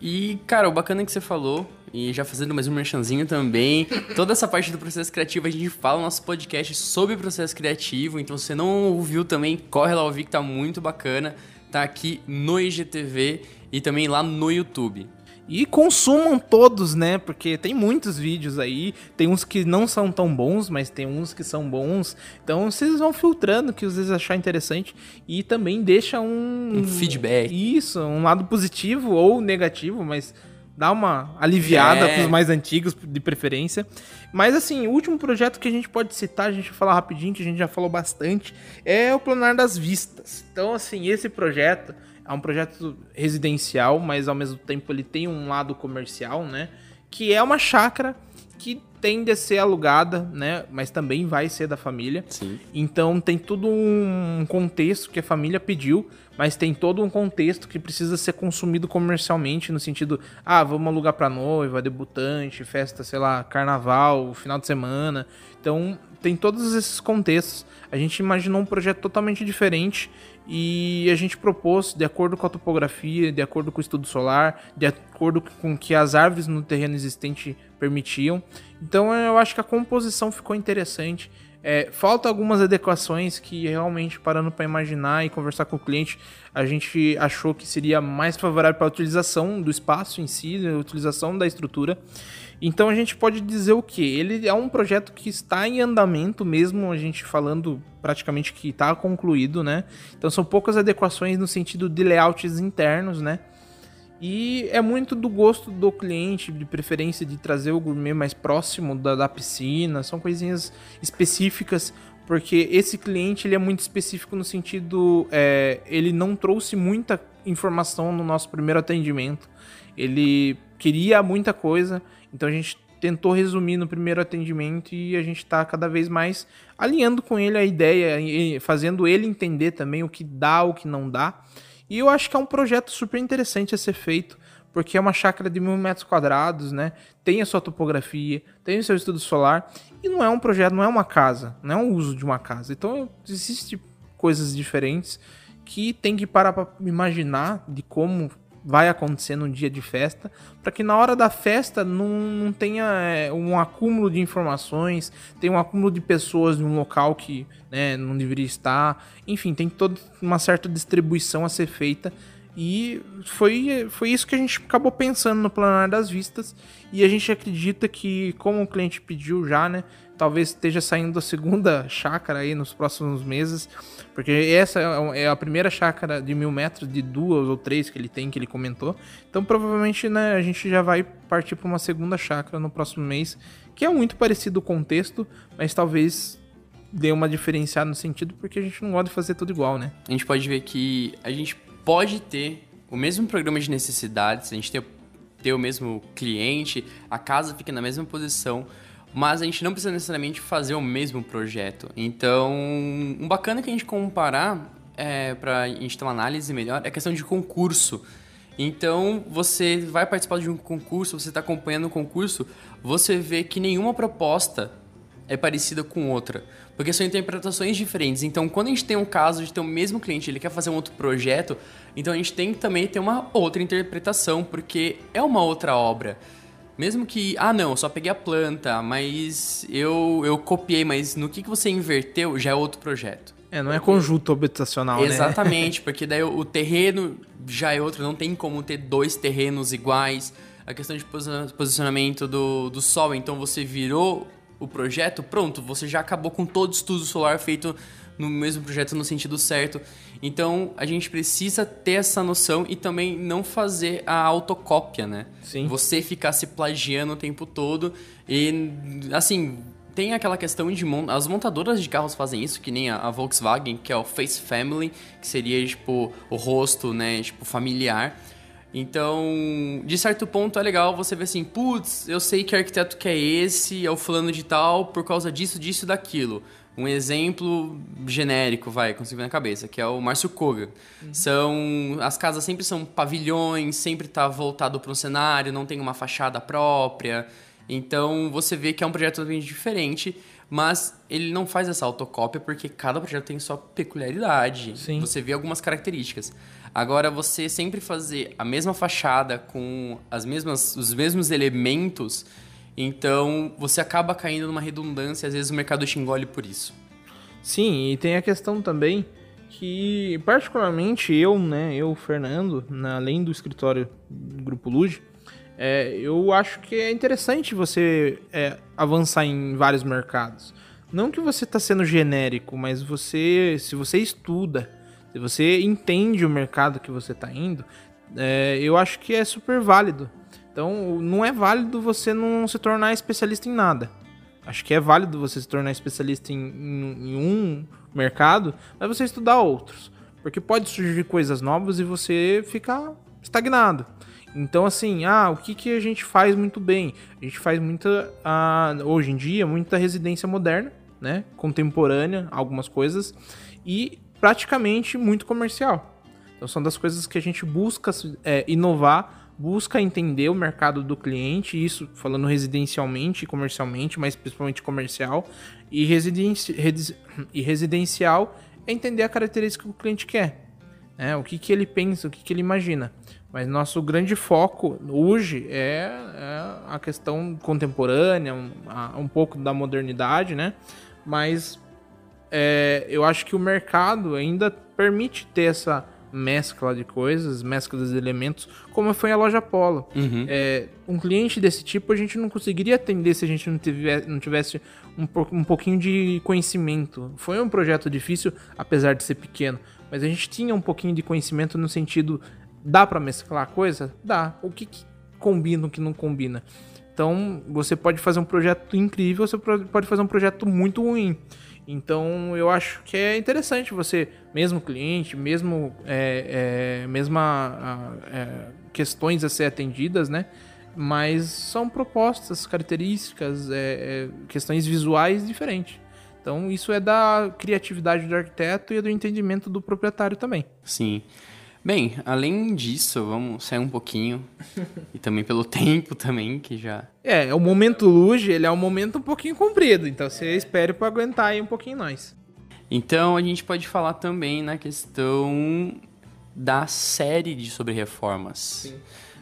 E, cara, o bacana que você falou, e já fazendo mais um merchanzinho também, toda essa parte do processo criativo, a gente fala no nosso podcast sobre processo criativo, então se você não ouviu também, corre lá ouvir que tá muito bacana. Tá aqui no IGTV e também lá no YouTube. E consumam todos, né? Porque tem muitos vídeos aí. Tem uns que não são tão bons, mas tem uns que são bons. Então vocês vão filtrando o que vocês achar interessante. E também deixa um. Um feedback. Isso, um lado positivo ou negativo, mas dá uma aliviada é. para os mais antigos, de preferência. Mas assim, o último projeto que a gente pode citar, a gente vai falar rapidinho, que a gente já falou bastante, é o Planar das Vistas. Então, assim, esse projeto é um projeto residencial, mas ao mesmo tempo ele tem um lado comercial, né? Que é uma chácara que tende a ser alugada, né? Mas também vai ser da família. Sim. Então tem todo um contexto que a família pediu, mas tem todo um contexto que precisa ser consumido comercialmente no sentido, ah, vamos alugar para noiva, debutante, festa, sei lá, carnaval, final de semana. Então tem todos esses contextos. A gente imaginou um projeto totalmente diferente e a gente propôs, de acordo com a topografia, de acordo com o estudo solar, de acordo com o que as árvores no terreno existente permitiam. Então eu acho que a composição ficou interessante. É, falta algumas adequações que realmente, parando para imaginar e conversar com o cliente, a gente achou que seria mais favorável para a utilização do espaço em si, a utilização da estrutura. Então a gente pode dizer o que? Ele é um projeto que está em andamento, mesmo a gente falando praticamente que está concluído, né? Então são poucas adequações no sentido de layouts internos, né? E é muito do gosto do cliente, de preferência de trazer o gourmet mais próximo da, da piscina, são coisinhas específicas, porque esse cliente ele é muito específico no sentido, é, ele não trouxe muita informação no nosso primeiro atendimento, ele queria muita coisa, então a gente tentou resumir no primeiro atendimento e a gente está cada vez mais alinhando com ele a ideia, fazendo ele entender também o que dá, o que não dá. E eu acho que é um projeto super interessante a ser feito, porque é uma chácara de mil metros quadrados, né? Tem a sua topografia, tem o seu estudo solar, e não é um projeto, não é uma casa, não é um uso de uma casa. Então existem coisas diferentes que tem que parar para imaginar de como vai acontecer no dia de festa, para que na hora da festa não, não tenha é, um acúmulo de informações, tenha um acúmulo de pessoas em um local que né, não deveria estar. Enfim, tem toda uma certa distribuição a ser feita. E foi, foi isso que a gente acabou pensando no Planar das Vistas. E a gente acredita que, como o cliente pediu já, né? Talvez esteja saindo a segunda chácara aí nos próximos meses. Porque essa é, é a primeira chácara de mil metros, de duas ou três que ele tem, que ele comentou. Então provavelmente né, a gente já vai partir para uma segunda chácara no próximo mês, que é muito parecido o contexto, mas talvez dê uma diferenciada no sentido, porque a gente não gosta de fazer tudo igual, né? A gente pode ver que a gente pode ter o mesmo programa de necessidades, a gente ter, ter o mesmo cliente, a casa fica na mesma posição, mas a gente não precisa necessariamente fazer o mesmo projeto. Então, um bacana que a gente comparar, é, para a gente ter uma análise melhor, é a questão de concurso. Então, você vai participar de um concurso, você está acompanhando o concurso, você vê que nenhuma proposta é parecida com outra. Porque são interpretações diferentes. Então, quando a gente tem um caso de ter o mesmo cliente, ele quer fazer um outro projeto, então a gente tem que também ter uma outra interpretação, porque é uma outra obra. Mesmo que, ah não, só peguei a planta, mas eu, eu copiei, mas no que, que você inverteu já é outro projeto. É, não é conjunto habitacional, Exatamente, né? Exatamente, porque daí o, terreno já é outro, não tem como ter dois terrenos iguais. A questão de posicionamento do, do sol, então você virou o projeto, pronto, você já acabou com todo o estudo solar feito no mesmo projeto no sentido certo. Então a gente precisa ter essa noção e também não fazer a autocópia, né? Sim. Você ficar se plagiando o tempo todo e assim. Tem aquela questão de. Mont... As montadoras de carros fazem isso, que nem a, Volkswagen, que é o Face Family, que seria, tipo, o rosto, né, tipo, familiar. Então, de certo ponto é legal você ver assim, putz, eu sei que arquiteto que é esse, é o fulano de tal, por causa disso, disso e daquilo. Um exemplo genérico, vai, consigo na cabeça, que é o Márcio Koga. Uhum. São as casas sempre são pavilhões, sempre está voltado para um cenário, não tem uma fachada própria. Então você vê que é um projeto totalmente diferente, mas ele não faz essa autocópia porque cada projeto tem sua peculiaridade. Sim. Você vê algumas características. Agora você sempre fazer a mesma fachada com as mesmas os mesmos elementos então, você acaba caindo numa redundância, às vezes o mercado te engole por isso. Sim, e tem a questão também que, particularmente eu, né, eu, Fernando, além do escritório do Grupo Luge, é, eu acho que é interessante você é, avançar em vários mercados. Não que você está sendo genérico, mas você, se você estuda, se você entende o mercado que você está indo, é, eu acho que é super válido então, não é válido você não se tornar especialista em nada. Acho que é válido você se tornar especialista em, em, em um mercado, mas você estudar outros. Porque pode surgir coisas novas e você ficar estagnado. Então, assim, ah, o que, que a gente faz muito bem? A gente faz muita, ah, hoje em dia, muita residência moderna, né? Contemporânea, algumas coisas, e praticamente muito comercial. Então, são das coisas que a gente busca é, inovar busca entender o mercado do cliente, isso falando residencialmente e comercialmente, mas principalmente comercial, e, residenci e residencial é entender a característica que o cliente quer, né? o que, que ele pensa, o que, que ele imagina. Mas nosso grande foco hoje é, é a questão contemporânea, um, um, pouco da modernidade, né? Mas é, eu acho que o mercado ainda permite ter essa mescla de coisas, mescla de elementos, como foi a loja Polo. Uhum. É, um cliente desse tipo a gente não conseguiria atender se a gente não tivesse, não tivesse um, um pouquinho de conhecimento. Foi um projeto difícil, apesar de ser pequeno, mas a gente tinha um pouquinho de conhecimento no sentido dá para mesclar coisa? Dá. O que, que combina, o que não combina? Então, você pode fazer um projeto incrível, você pode fazer um projeto muito ruim. Então eu acho que é interessante você, mesmo cliente, mesmo é, é, mesma é, questões a ser atendidas, né? Mas são propostas, características, é, é, questões visuais diferentes. Então isso é da criatividade do arquiteto e do entendimento do proprietário também. Sim. Bem, além disso, vamos sair um pouquinho. e também pelo tempo também, que já. É, é o momento luge, ele é um momento um pouquinho comprido, então você espere para aguentar aí um pouquinho nós. Então a gente pode falar também na questão da série de sobre reformas. Sim.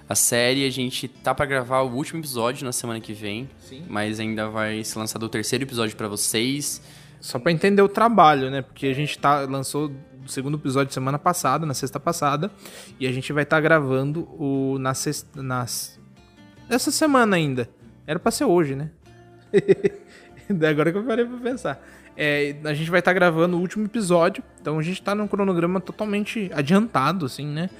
A série a gente tá para gravar o último episódio na semana que vem, Sim. mas ainda vai ser lançado o terceiro episódio para vocês. Só para entender o trabalho, né? Porque a gente tá lançou segundo episódio semana passada, na sexta passada, e a gente vai estar tá gravando o na sexta, nas essa semana ainda. Era para ser hoje, né? Agora que eu parei para pensar. É, a gente vai estar tá gravando o último episódio, então a gente tá num cronograma totalmente adiantado, assim, né?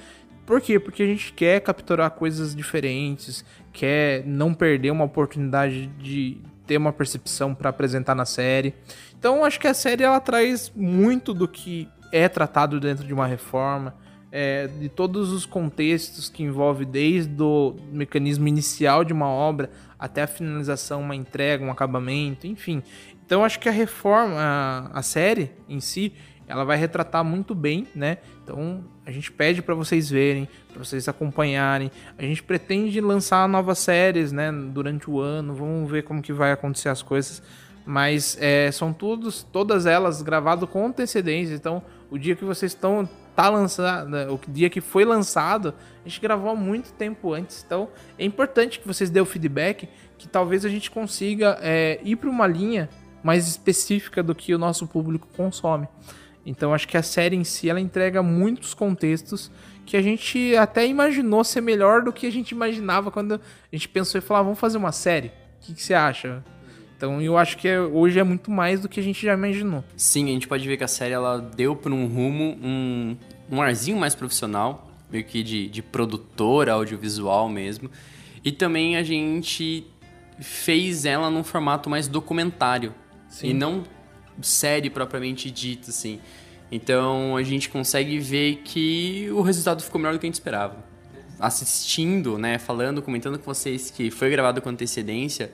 Por quê? Porque a gente quer capturar coisas diferentes, quer não perder uma oportunidade de ter uma percepção para apresentar na série. Então acho que a série ela traz muito do que é tratado dentro de uma reforma, é, de todos os contextos que envolve desde o mecanismo inicial de uma obra até a finalização, uma entrega, um acabamento, enfim. Então acho que a reforma, a, a série em si, ela vai retratar muito bem, né? Então a gente pede para vocês verem, para vocês acompanharem. A gente pretende lançar novas séries, né? Durante o ano, vamos ver como que vai acontecer as coisas. Mas é, são todos, todas elas gravadas com antecedência. Então, o dia que vocês estão tá lançado, né, o dia que foi lançado, a gente gravou há muito tempo antes. Então, é importante que vocês dêem o feedback, que talvez a gente consiga é, ir para uma linha mais específica do que o nosso público consome. Então, acho que a série em si ela entrega muitos contextos que a gente até imaginou ser melhor do que a gente imaginava quando a gente pensou e falou: ah, vamos fazer uma série. O que, que você acha? Então eu acho que é, hoje é muito mais do que a gente já imaginou. Sim, a gente pode ver que a série ela deu para um rumo, um, um arzinho mais profissional, meio que de, de produtora audiovisual mesmo. E também a gente fez ela num formato mais documentário. Sim. E não série propriamente dita, assim. Então a gente consegue ver que o resultado ficou melhor do que a gente esperava. assistindo, né, falando, comentando com vocês que foi gravado com antecedência,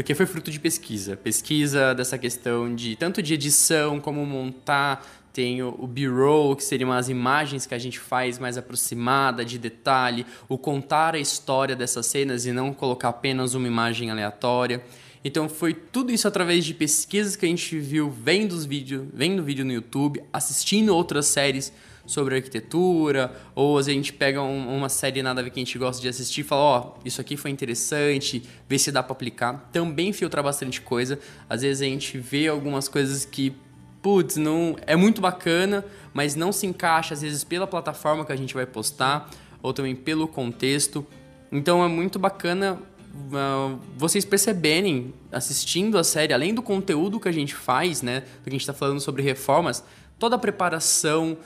porque foi fruto de pesquisa. Pesquisa dessa questão de tanto de edição, como montar, tem o, B-roll, que seriam as imagens que a gente faz mais aproximada, de detalhe, o contar a história dessas cenas e não colocar apenas uma imagem aleatória. Então foi tudo isso através de pesquisas que a gente viu vendo os vídeos, vendo vídeo no YouTube, assistindo outras séries sobre arquitetura, ou a gente pega um, uma série nada a ver que a gente gosta de assistir e fala, ó, oh, isso aqui foi interessante, vê se dá para aplicar. Também filtrar bastante coisa. Às vezes a gente vê algumas coisas que, putz, não é muito bacana, mas não se encaixa às vezes pela plataforma que a gente vai postar, ou também pelo contexto. Então é muito bacana uh, vocês perceberem, assistindo a série, além do conteúdo que a gente faz, né, do que a gente está falando sobre reformas, toda a preparação,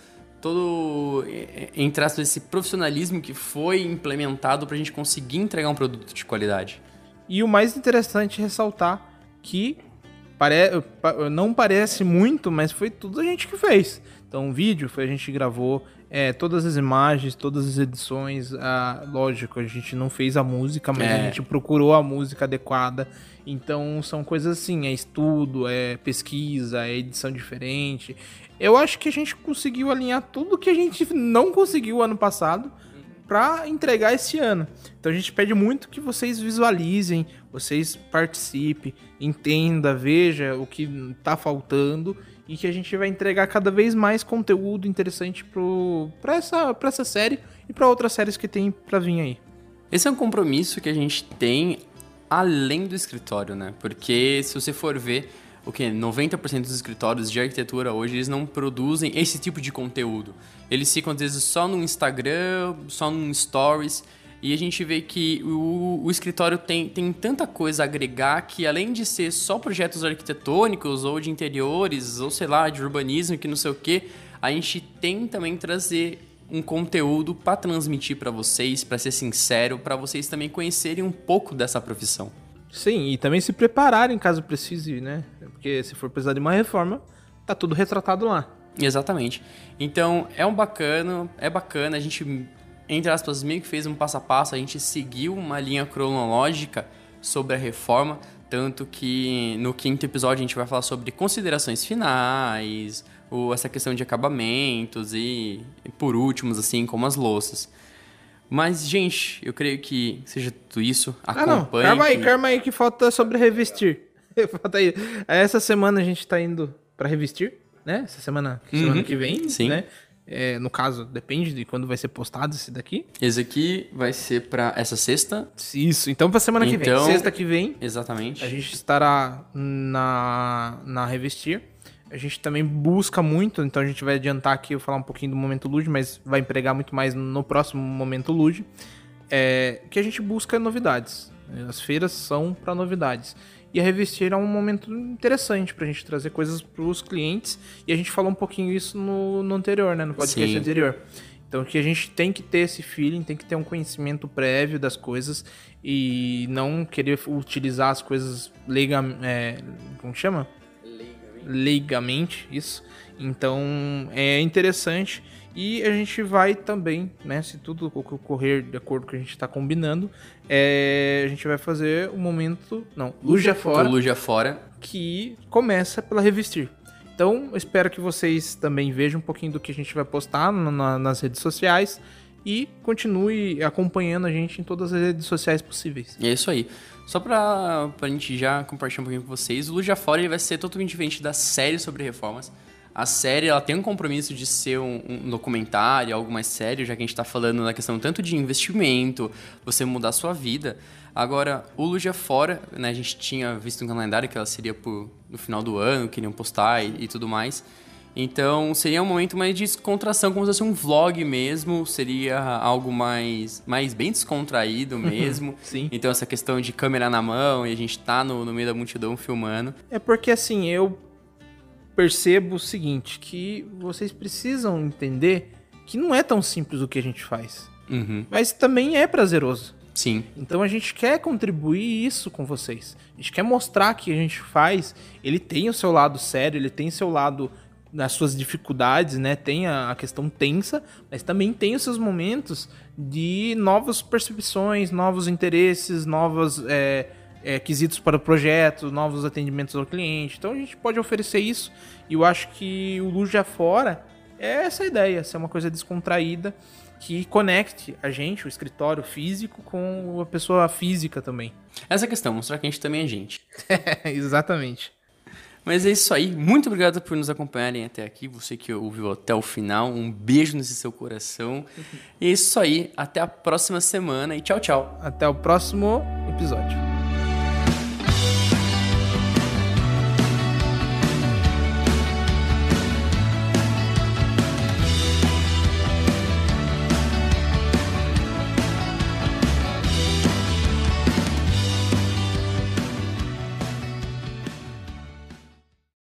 todo entre aspas, esse profissionalismo que foi implementado para a gente conseguir entregar um produto de qualidade. E o mais interessante é ressaltar que pare... não parece muito, mas foi tudo a gente que fez. Então, o vídeo foi a gente que gravou, é, todas as imagens, todas as edições. Ah, lógico, a gente não fez a música, mas é. a gente procurou a música adequada. Então, são coisas assim: é estudo, é pesquisa, é edição diferente eu acho que a gente conseguiu alinhar tudo que a gente não conseguiu ano passado para entregar esse ano. Então a gente pede muito que vocês visualizem, vocês participem, entenda, veja o que está faltando e que a gente vai entregar cada vez mais conteúdo interessante para essa, essa série e para outras séries que tem para vir aí. Esse é um compromisso que a gente tem além do escritório, né? Porque se você for ver, o que 90% dos escritórios de arquitetura hoje eles não produzem esse tipo de conteúdo. Eles ficam às vezes só no Instagram, só no Stories, e a gente vê que o, o escritório tem, tem tanta coisa a agregar que além de ser só projetos arquitetônicos ou de interiores, ou sei lá, de urbanismo, que não sei o que, a gente tem também trazer um conteúdo para transmitir para vocês, para ser sincero, para vocês também conhecerem um pouco dessa profissão. Sim, e também se prepararem caso precise, né? Porque se for precisar de uma reforma, tá tudo retratado lá. Exatamente. Então, é um bacana, é bacana, a gente, entre aspas, meio que fez um passo a passo, a gente seguiu uma linha cronológica sobre a reforma, tanto que no quinto episódio a gente vai falar sobre considerações finais, ou essa questão de acabamentos e, por últimos, assim, como as louças. Mas, gente, eu creio que seja tudo isso. Acompanhe. Ah, não. Calma aí, calma aí que falta sobre revestir. falta aí. Essa semana a gente tá indo para revestir, né? Essa semana, semana uhum. que vem, Sim. né? É, no caso, depende de quando vai ser postado esse daqui. Esse aqui vai ser para essa sexta. Isso, então pra semana então, que vem. Então, sexta que vem. Exatamente. A gente estará na, na Revestir a gente também busca muito, então a gente vai adiantar aqui eu falar um pouquinho do momento Lude, mas vai empregar muito mais no próximo momento Lude, é, que a gente busca novidades. As feiras são para novidades. E a Revestir é um momento interessante para a gente trazer coisas para os clientes. E a gente falou um pouquinho isso no, no anterior, né? No podcast Sim. anterior. Então que a gente tem que ter esse feeling, tem que ter um conhecimento prévio das coisas e não querer utilizar as coisas legal, é, como chama? leigamente isso. Então é interessante e a gente vai também, né, se tudo ocorrer de acordo com o que a gente está combinando, é, a gente vai fazer o um momento, não, Luja Fora, Luja Fora, que começa pela Revestir. Então, eu espero que vocês também vejam um pouquinho do que a gente vai postar na, nas redes sociais e continue acompanhando a gente em todas as redes sociais possíveis. É isso aí. Só pra, pra gente já compartilhar um pouquinho com vocês, o Luja Fora ele vai ser totalmente diferente da série sobre reformas. A série ela tem um compromisso de ser um, um, documentário, algo mais sério, já que a gente está falando na questão tanto de investimento, você mudar a sua vida. Agora, o Luja Fora, né, a gente tinha visto um calendário que ela seria por, no final do ano, queriam postar e, e tudo mais. Então seria um momento mais de descontração, como se fosse um vlog mesmo, seria algo mais, mais bem descontraído mesmo. Sim. Então essa questão de câmera na mão e a gente tá no, no meio da multidão filmando. É porque assim, eu percebo o seguinte, que vocês precisam entender que não é tão simples o que a gente faz. Uhum. Mas também é prazeroso. Sim. Então a gente quer contribuir isso com vocês. A gente quer mostrar que a gente faz, ele tem o seu lado sério, ele tem seu lado nas suas dificuldades, né? Tem a, questão tensa, mas também tem os seus momentos de novas percepções, novos interesses, novos é, é, quesitos para o projeto, novos atendimentos ao cliente. Então a gente pode oferecer isso e eu acho que o Luja Fora é essa ideia, ser uma coisa descontraída que conecte a gente, o escritório físico, com a pessoa física também. Essa questão, mostrar que a gente também é gente. Exatamente. Mas é isso aí. Muito obrigado por nos acompanharem até aqui. Você que ouviu até o final. Um beijo nesse seu coração. E é isso aí. Até a próxima semana e tchau, tchau. Até o próximo episódio.